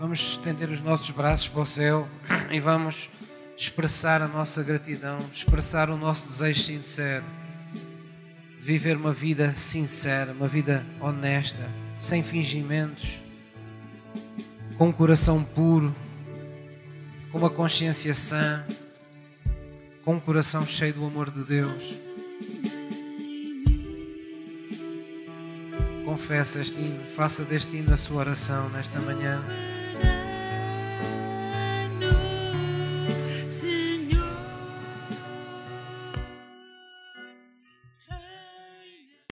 Vamos estender os nossos braços para o céu e vamos expressar a nossa gratidão, expressar o nosso desejo sincero viver uma vida sincera, uma vida honesta, sem fingimentos, com um coração puro, com uma consciência sã, com um coração cheio do amor de Deus. Confessa este hino, faça deste hino a sua oração nesta manhã.